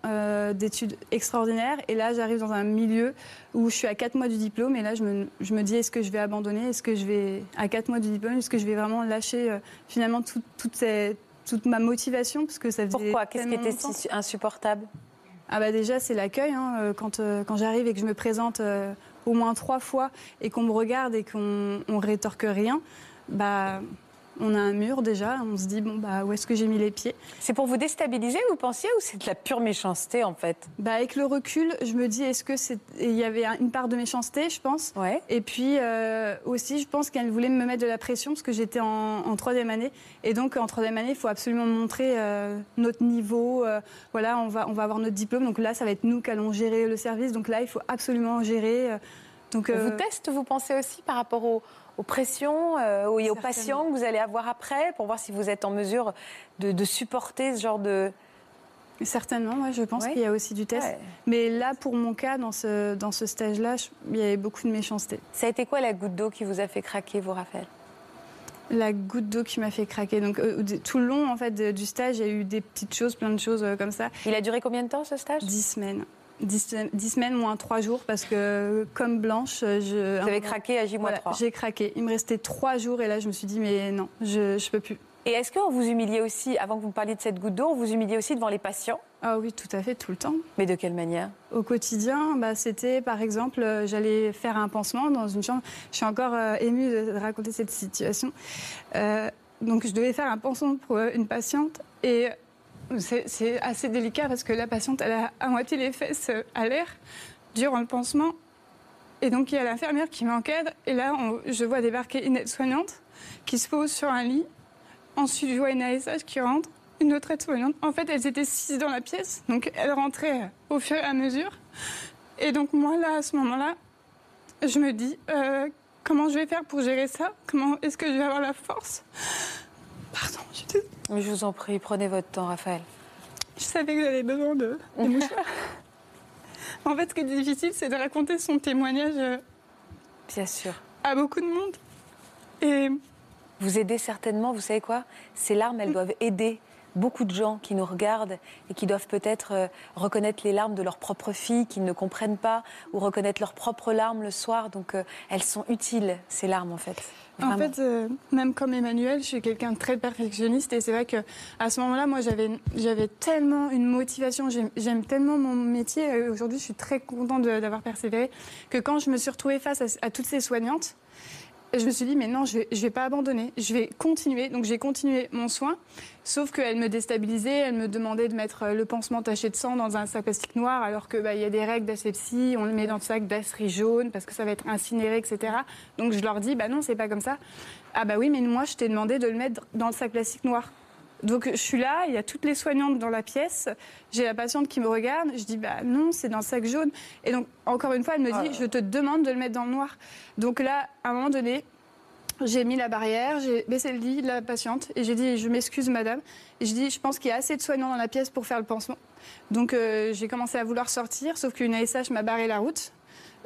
d'études extraordinaires. Et là, j'arrive dans un milieu où je suis à quatre mois du diplôme. Et là, je me, je me dis, est-ce que je vais abandonner? Est-ce que je vais, à quatre mois du diplôme, est-ce que je vais vraiment lâcher finalement tout, toute cette toute ma motivation? Parce que ça faisait Pourquoi? Qu'est-ce qui était si insupportable? Ah bah déjà c'est l'accueil hein, euh, quand, euh, quand j'arrive et que je me présente euh, au moins trois fois et qu'on me regarde et qu'on on rétorque rien bah On a un mur déjà, on se dit bon bah où est-ce que j'ai mis les pieds? C'est pour vous déstabiliser, vous pensiez, ou c'est de la pure méchanceté en fait? Bah avec le recul, je me dis est-ce que c'est il y avait une part de méchanceté, je pense? Ouais. Et puis euh, aussi, je pense qu'elle voulait me mettre de la pression parce que j'étais en, troisième année et donc en troisième année, il faut absolument montrer euh, notre niveau. euh, voilà, on va on va avoir notre diplôme, donc là ça va être nous qui allons gérer le service. Donc là, il faut absolument gérer. donc On vous teste, vous pensez aussi, par rapport aux, aux pressions euh, aux- et aux Certainement. patients que vous allez avoir après, pour voir si vous êtes en mesure de, de supporter ce genre de... certainement, moi je pense Ouais. qu'il y a aussi du test. Ouais. Mais là, pour mon cas, dans ce dans ce stage-là, il y avait beaucoup de méchanceté. Ça a été quoi la goutte d'eau qui vous a fait craquer, vous, Raphaël? La goutte d'eau qui m'a fait craquer. Donc euh, tout le long en fait de- du stage, il y a eu des petites choses, plein de choses euh, comme ça. Il a duré combien de temps, ce stage? Dix semaines. Dix, dix semaines moins trois jours parce que comme Blanche, je. Vous avez craqué à J-3. Voilà, j'ai craqué. Il me restait trois jours et là je me suis dit mais non, je je peux plus. Et est-ce qu'on vous humiliait aussi, avant que vous me parliez de cette goutte d'eau, on vous humiliait aussi devant les patients? Ah oui, tout à fait, tout le temps. Mais de quelle manière? Au quotidien, bah, c'était par exemple, euh, j'allais faire un pansement dans une chambre. Je suis encore euh, émue de raconter cette situation. Euh, donc je devais faire un pansement pour euh, une patiente et c'est assez délicat parce que la patiente, a à moitié les fesses euh, à l'air durant le pansement. Et donc il y a l'infirmière qui m'encadre et là je vois débarquer une aide-soignante qui se pose sur un lit. Ensuite je vois une ASH qui rentre, une autre aide-soignante. En fait elles étaient six dans la pièce, donc elles rentraient au fur et à mesure. Et donc moi là à ce moment-là, je me dis euh, comment je vais faire pour gérer ça? Comment est-ce que je vais avoir la force? Pardon, je suis désolée. Mais je vous en prie, prenez votre temps, Raphaël. Je savais que j'avais besoin de, de mouchoirs. En fait, ce qui est difficile, c'est de raconter son témoignage euh, Bien sûr. à beaucoup de monde. Et Vous aidez certainement, vous savez quoi? Ces larmes, elles doivent aider beaucoup de gens qui nous regardent et qui doivent peut-être euh, reconnaître les larmes de leur propre fille, qui ne comprennent pas, ou reconnaître leurs propres larmes le soir. Donc euh, elles sont utiles, ces larmes, en fait. En fait, euh, même comme Emmanuel, je suis quelqu'un de très perfectionniste et c'est vrai que à ce moment-là, moi, j'avais j'avais tellement une motivation, j'aime- tellement mon métier. Aujourd'hui, je suis très contente d'avoir persévéré que quand je me suis retrouvée face à, à toutes ces soignantes, je me suis dit mais non, je vais, je vais pas abandonner, je vais continuer. Donc j'ai continué mon soin, sauf qu'elle me déstabilisait, elle me demandait de mettre euh, le pansement taché de sang dans un sac plastique noir, alors que bah, y a des règles d'asepsie, on le met dans le sac d'asserie jaune parce que ça va être incinéré, etc. Donc je leur dis bah non, c'est pas comme ça. Ah bah oui, mais moi je t'ai demandé de le mettre dans le sac plastique noir. Donc je suis là, il y a toutes les soignantes dans la pièce, j'ai la patiente qui me regarde, je dis bah non, c'est dans le sac jaune. Et donc encore une fois, elle me dit je te demande de le mettre dans le noir. Donc là, à un moment donné, j'ai mis la barrière, j'ai baissé le lit de la patiente et j'ai dit je m'excuse madame. Je dis je pense qu'il y a assez de soignants dans la pièce pour faire le pansement. Donc euh, j'ai commencé à vouloir sortir, sauf qu'une ASH m'a barré la route.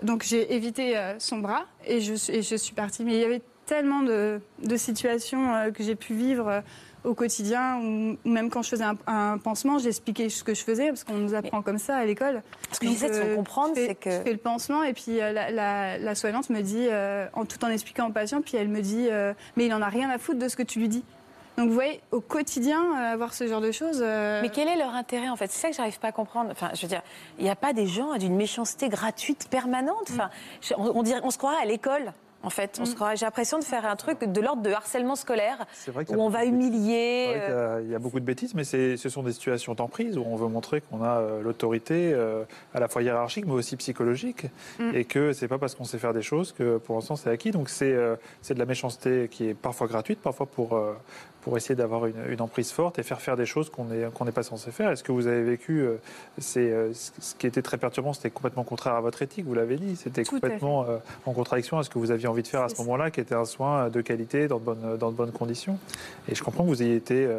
Donc j'ai évité euh, son bras et je, suis- partie. Mais il y avait tellement de, situations euh, que j'ai pu vivre au quotidien, ou même quand je faisais un, un pansement, j'expliquais ce que je faisais, parce qu'on nous apprend comme ça à l'école. Ce que Donc, j'essaie de faire euh, comprendre, je fais- c'est que- Je fais le pansement et puis euh, la, la- la soignante me dit, euh, en tout en expliquant au patient, puis elle me dit, mais il en a rien à foutre de ce que tu lui dis. Donc vous voyez, au quotidien, euh, avoir ce genre de choses. euh, Mais quel est leur intérêt en fait? C'est ça que j'arrive pas à comprendre. Enfin, je veux dire, il n'y a pas des gens d'une méchanceté gratuite permanente? Enfin, je- on, on dirait, on se croirait à l'école. En fait, on se croirait. J'ai l'impression de faire un truc de l'ordre de harcèlement scolaire vrai où on va humilier. Vrai euh, Il y a beaucoup de bêtises, mais ce sont des situations d'emprise où on veut montrer qu'on a euh, l'autorité euh, à la fois hiérarchique, mais aussi psychologique, et que c'est pas parce qu'on sait faire des choses que pour l'instant c'est acquis. Donc c'est euh, de la méchanceté qui est parfois gratuite, parfois pour pour essayer d'avoir une, une emprise forte et faire faire des choses qu'on n'est pas censé faire. Est-ce que vous avez vécu euh, c'est euh, ce qui était très perturbant, c'était complètement contraire à votre éthique, vous l'avez dit, c'était complètement euh, en contradiction à ce que vous aviez envie de faire à ce moment-là, qui était un soin de qualité dans de bonnes dans de bonnes conditions. Et je comprends que vous ayez été,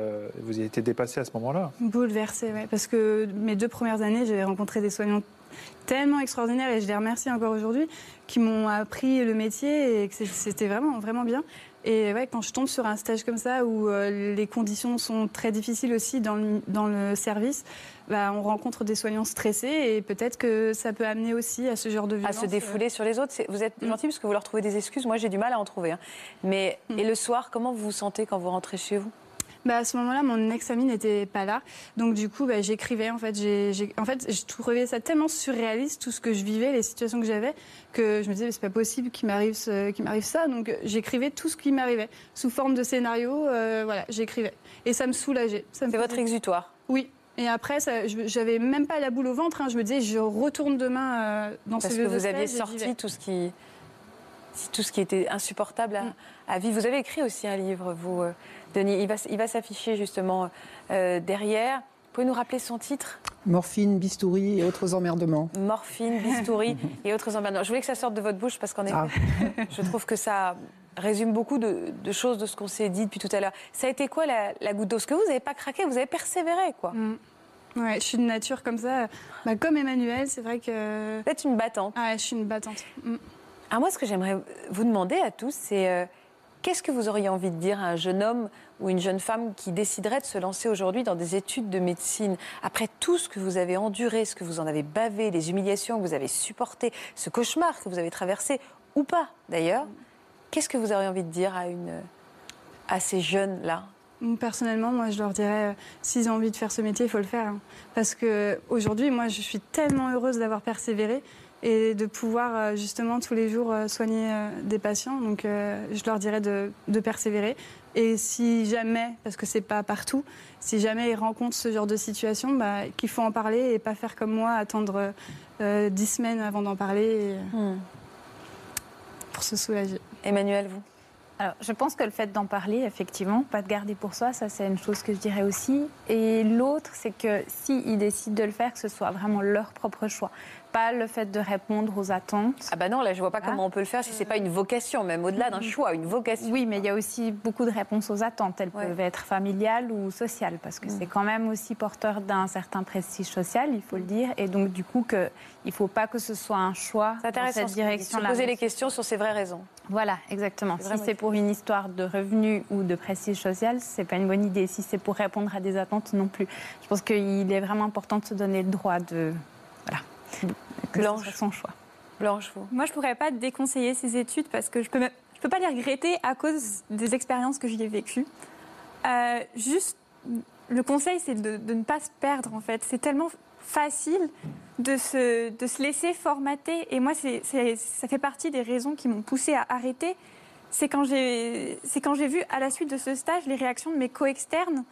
vous ayez été dépassé à ce moment-là. Bouleversée, ouais, parce que mes deux premières années, j'avais rencontré des soignants tellement extraordinaires et je les remercie encore aujourd'hui, qui m'ont appris le métier et que c'était vraiment, vraiment bien. Et ouais, quand je tombe sur un stage comme ça où euh, les conditions sont très difficiles aussi dans le, dans le service, bah, on rencontre des soignants stressés et peut-être que ça peut amener aussi à ce genre de à violence. se défouler sur les autres. Vous êtes Mm. gentil parce que vous leur trouvez des excuses. Moi, j'ai du mal à en trouver. hein. Mais Mm. et le soir, comment vous vous sentez quand vous rentrez chez vous? Bah, À ce moment-là, mon ex-ami n'était pas là. Donc, du coup, bah, j'écrivais. En fait, j'ai, en fait, je trouvais ça tellement surréaliste, tout ce que je vivais, les situations que j'avais, que je me disais, c'est pas possible qu'il m'arrive, ce, m'arrive ça. Donc, j'écrivais tout ce qui m'arrivait. Sous forme de scénario, euh, voilà, j'écrivais. Et ça me soulageait. C'est votre exutoire Oui. Et après, j'avais même pas la boule au ventre. Hein. Je me disais, je retourne demain euh, dans Parce ce que vous aviez sorti tout ce qui tout ce qui était insupportable mm. à, vivre. Vous avez écrit aussi un livre, vous, euh, Denis. Il va, il va s'afficher justement euh, derrière. Vous pouvez nous rappeler son titre? Morphine, bistouri et autres emmerdements. Morphine, bistouri et autres emmerdements. Je voulais que ça sorte de votre bouche parce qu'en effet, ah. je trouve que ça résume beaucoup de, choses de ce qu'on s'est dit depuis tout à l'heure. Ça a été quoi la, goutte d'eau? Ce que vous n'avez pas craqué, vous avez persévéré, quoi. Mm. Ouais, je suis de nature comme ça. Bah, comme Emmanuel, c'est vrai que. Vous êtes une battante. Ah, je suis une battante. Mm. Alors moi, ce que j'aimerais vous demander à tous, c'est euh, qu'est-ce que vous auriez envie de dire à un jeune homme ou une jeune femme qui déciderait de se lancer aujourd'hui dans des études de médecine? Après tout ce que vous avez enduré, ce que vous en avez bavé, les humiliations que vous avez supportées, ce cauchemar que vous avez traversé ou pas d'ailleurs Qu'est-ce que vous auriez envie de dire à une à ces jeunes là Personnellement, moi, je leur dirais, euh, s'ils ont envie de faire ce métier, il faut le faire. Hein. Parce que aujourd'hui, moi, je suis tellement heureuse d'avoir persévéré et de pouvoir euh, justement tous les jours euh, soigner euh, des patients. Donc je leur dirais de, persévérer. Et si jamais, parce que c'est pas partout, si jamais ils rencontrent ce genre de situation, bah, qu'il faut en parler et pas faire comme moi, attendre dix semaines avant d'en parler hmm. pour se soulager. Emmanuel, vous? Alors, je pense que le fait d'en parler, effectivement, pas de garder pour soi, ça c'est une chose que je dirais aussi. Et l'autre, c'est que s'ils décident de le faire, que ce soit vraiment leur propre choix pas le fait de répondre aux attentes. Ah bah non, là je vois pas comment on peut le faire si c'est pas une vocation, même au-delà d'un choix, une vocation. Oui, mais il y a aussi beaucoup de réponses aux attentes. Elles peuvent être familiales ou sociales, parce que mm. c'est quand même aussi porteur d'un certain prestige social, il faut le dire, et donc du coup que il faut pas que ce soit un choix dans cette direction-là. Poser les questions sur ses vraies raisons. Voilà, exactement. Si c'est pour une histoire de revenus ou de prestige social, c'est pas une bonne idée. Si c'est pour répondre à des attentes, non plus. Je pense qu'il est vraiment important de se donner le droit de voilà Blanche. son choix. Blanche, vous. Moi, je ne pourrais pas déconseiller ces études parce que je ne peux, je peux pas les regretter à cause des expériences que j'y ai vécues. Euh, juste, le conseil, c'est de, ne pas se perdre, en fait. C'est tellement facile de se, de se laisser formater. Et moi, c'est, ça fait partie des raisons qui m'ont poussée à arrêter. C'est quand, j'ai, vu, à la suite de ce stage, les réactions de mes co-externes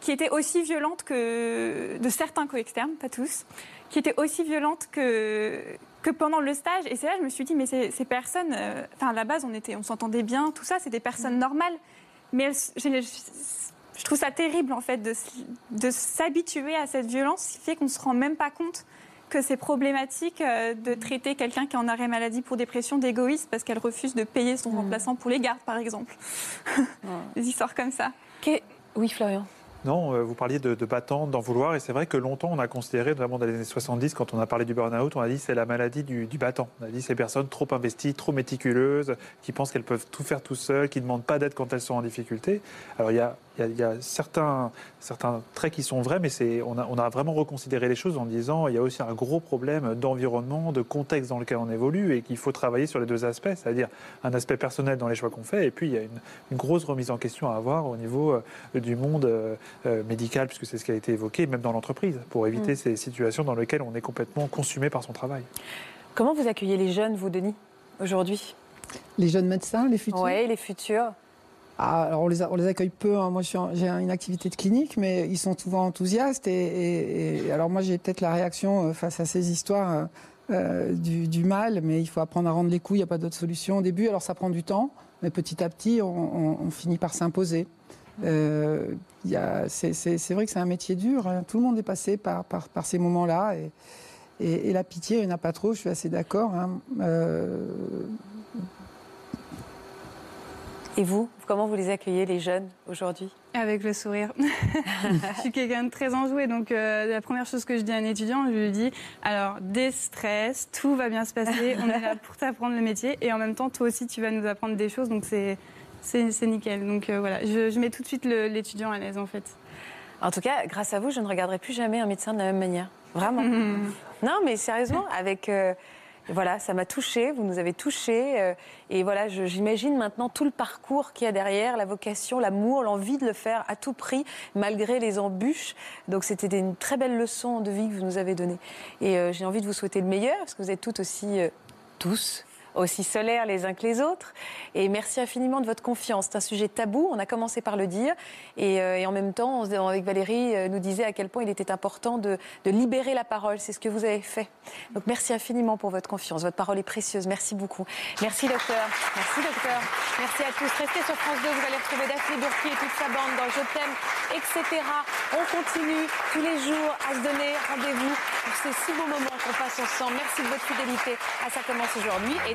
qui étaient aussi violentes que de certains co-externes, pas tous, qui était aussi violente que, que pendant le stage. Et c'est là que je me suis dit, mais ces, ces personnes, euh, enfin, à la base, on, était, on s'entendait bien, tout ça, c'est des personnes normales. Mais je, je, trouve ça terrible, en fait, de, de s'habituer à cette violence qui fait qu'on ne se rend même pas compte que c'est problématique euh, de traiter quelqu'un qui est en arrêt maladie pour dépression d'égoïste parce qu'elle refuse de payer son mm. remplaçant pour les gardes, par exemple. Des histoires comme ça. Oui, Florian. Non, euh, vous parliez de, de battant, d'en vouloir, et c'est vrai que longtemps on a considéré, notamment dans les années 70, quand on a parlé du burn-out, on a dit c'est la maladie du, du, battant. On a dit ces personnes trop investies, trop méticuleuses, qui pensent qu'elles peuvent tout faire tout seules, qui ne demandent pas d'aide quand elles sont en difficulté. Alors il y a il y, a, certains, certains traits qui sont vrais, mais on a, on a, vraiment reconsidéré les choses en disant il y a aussi un gros problème d'environnement, de contexte dans lequel on évolue et qu'il faut travailler sur les deux aspects, c'est-à-dire un aspect personnel dans les choix qu'on fait et puis il y a une, grosse remise en question à avoir au niveau euh, du monde euh, euh, médical, puisque c'est ce qui a été évoqué, même dans l'entreprise, pour éviter mm. ces situations dans lesquelles on est complètement consumé par son travail. Comment vous accueillez les jeunes, vous, Denis, aujourd'hui? Les jeunes médecins, les futurs? Oui, les futurs. Ah, alors on les, on les, accueille peu. Hein. Moi, j'ai une activité de clinique, mais ils sont souvent enthousiastes. Et, alors moi, j'ai peut-être la réaction euh, face à ces histoires euh, euh, du, mal, mais il faut apprendre à rendre les coups. Il n'y a pas d'autre solution au début. Alors ça prend du temps, mais petit à petit, on, finit par s'imposer. c'est vrai que c'est un métier dur. Hein. Tout le monde est passé par, par, par ces moments-là. Et, et, la pitié, il n'y en a pas trop. Je suis assez d'accord. Hein. Et vous, comment vous les accueillez, les jeunes, aujourd'hui? Avec le sourire. je suis quelqu'un de très enjoué, donc euh, la première chose que je dis à un étudiant, je lui dis alors, déstress, tout va bien se passer, on est là pour t'apprendre le métier, et en même temps, toi aussi, tu vas nous apprendre des choses, donc c'est, c'est, nickel. Donc euh, voilà, je, mets tout de suite l'étudiant à l'aise, en fait. En tout cas, grâce à vous, je ne regarderai plus jamais un médecin de la même manière. Vraiment. non, mais sérieusement, avec. Euh, voilà, ça m'a touchée, vous nous avez touchés. Euh, et voilà, j'imagine maintenant tout le parcours qu'il y a derrière, la vocation, l'amour, l'envie de le faire à tout prix, malgré les embûches. Donc c'était une très belle leçon de vie que vous nous avez donnée. Et euh, j'ai envie de vous souhaiter le meilleur, parce que vous êtes toutes aussi, euh, tous, aussi solaires les uns que les autres. Et merci infiniment de votre confiance. C'est un sujet tabou, on a commencé par le dire. Et, euh, en même temps, on, avec Valérie, euh, nous disait à quel point il était important de, libérer la parole. C'est ce que vous avez fait. Donc merci infiniment pour votre confiance. Votre parole est précieuse. Merci beaucoup. Merci docteur. Merci docteur. Merci à tous. Restez sur France 2, vous allez retrouver Daphné Bourki et toute sa bande dans Je t'aime, etc. On continue tous les jours à se donner rendez-vous pour ces si beaux moments qu'on passe ensemble. Merci de votre fidélité. Ça commence aujourd'hui. Et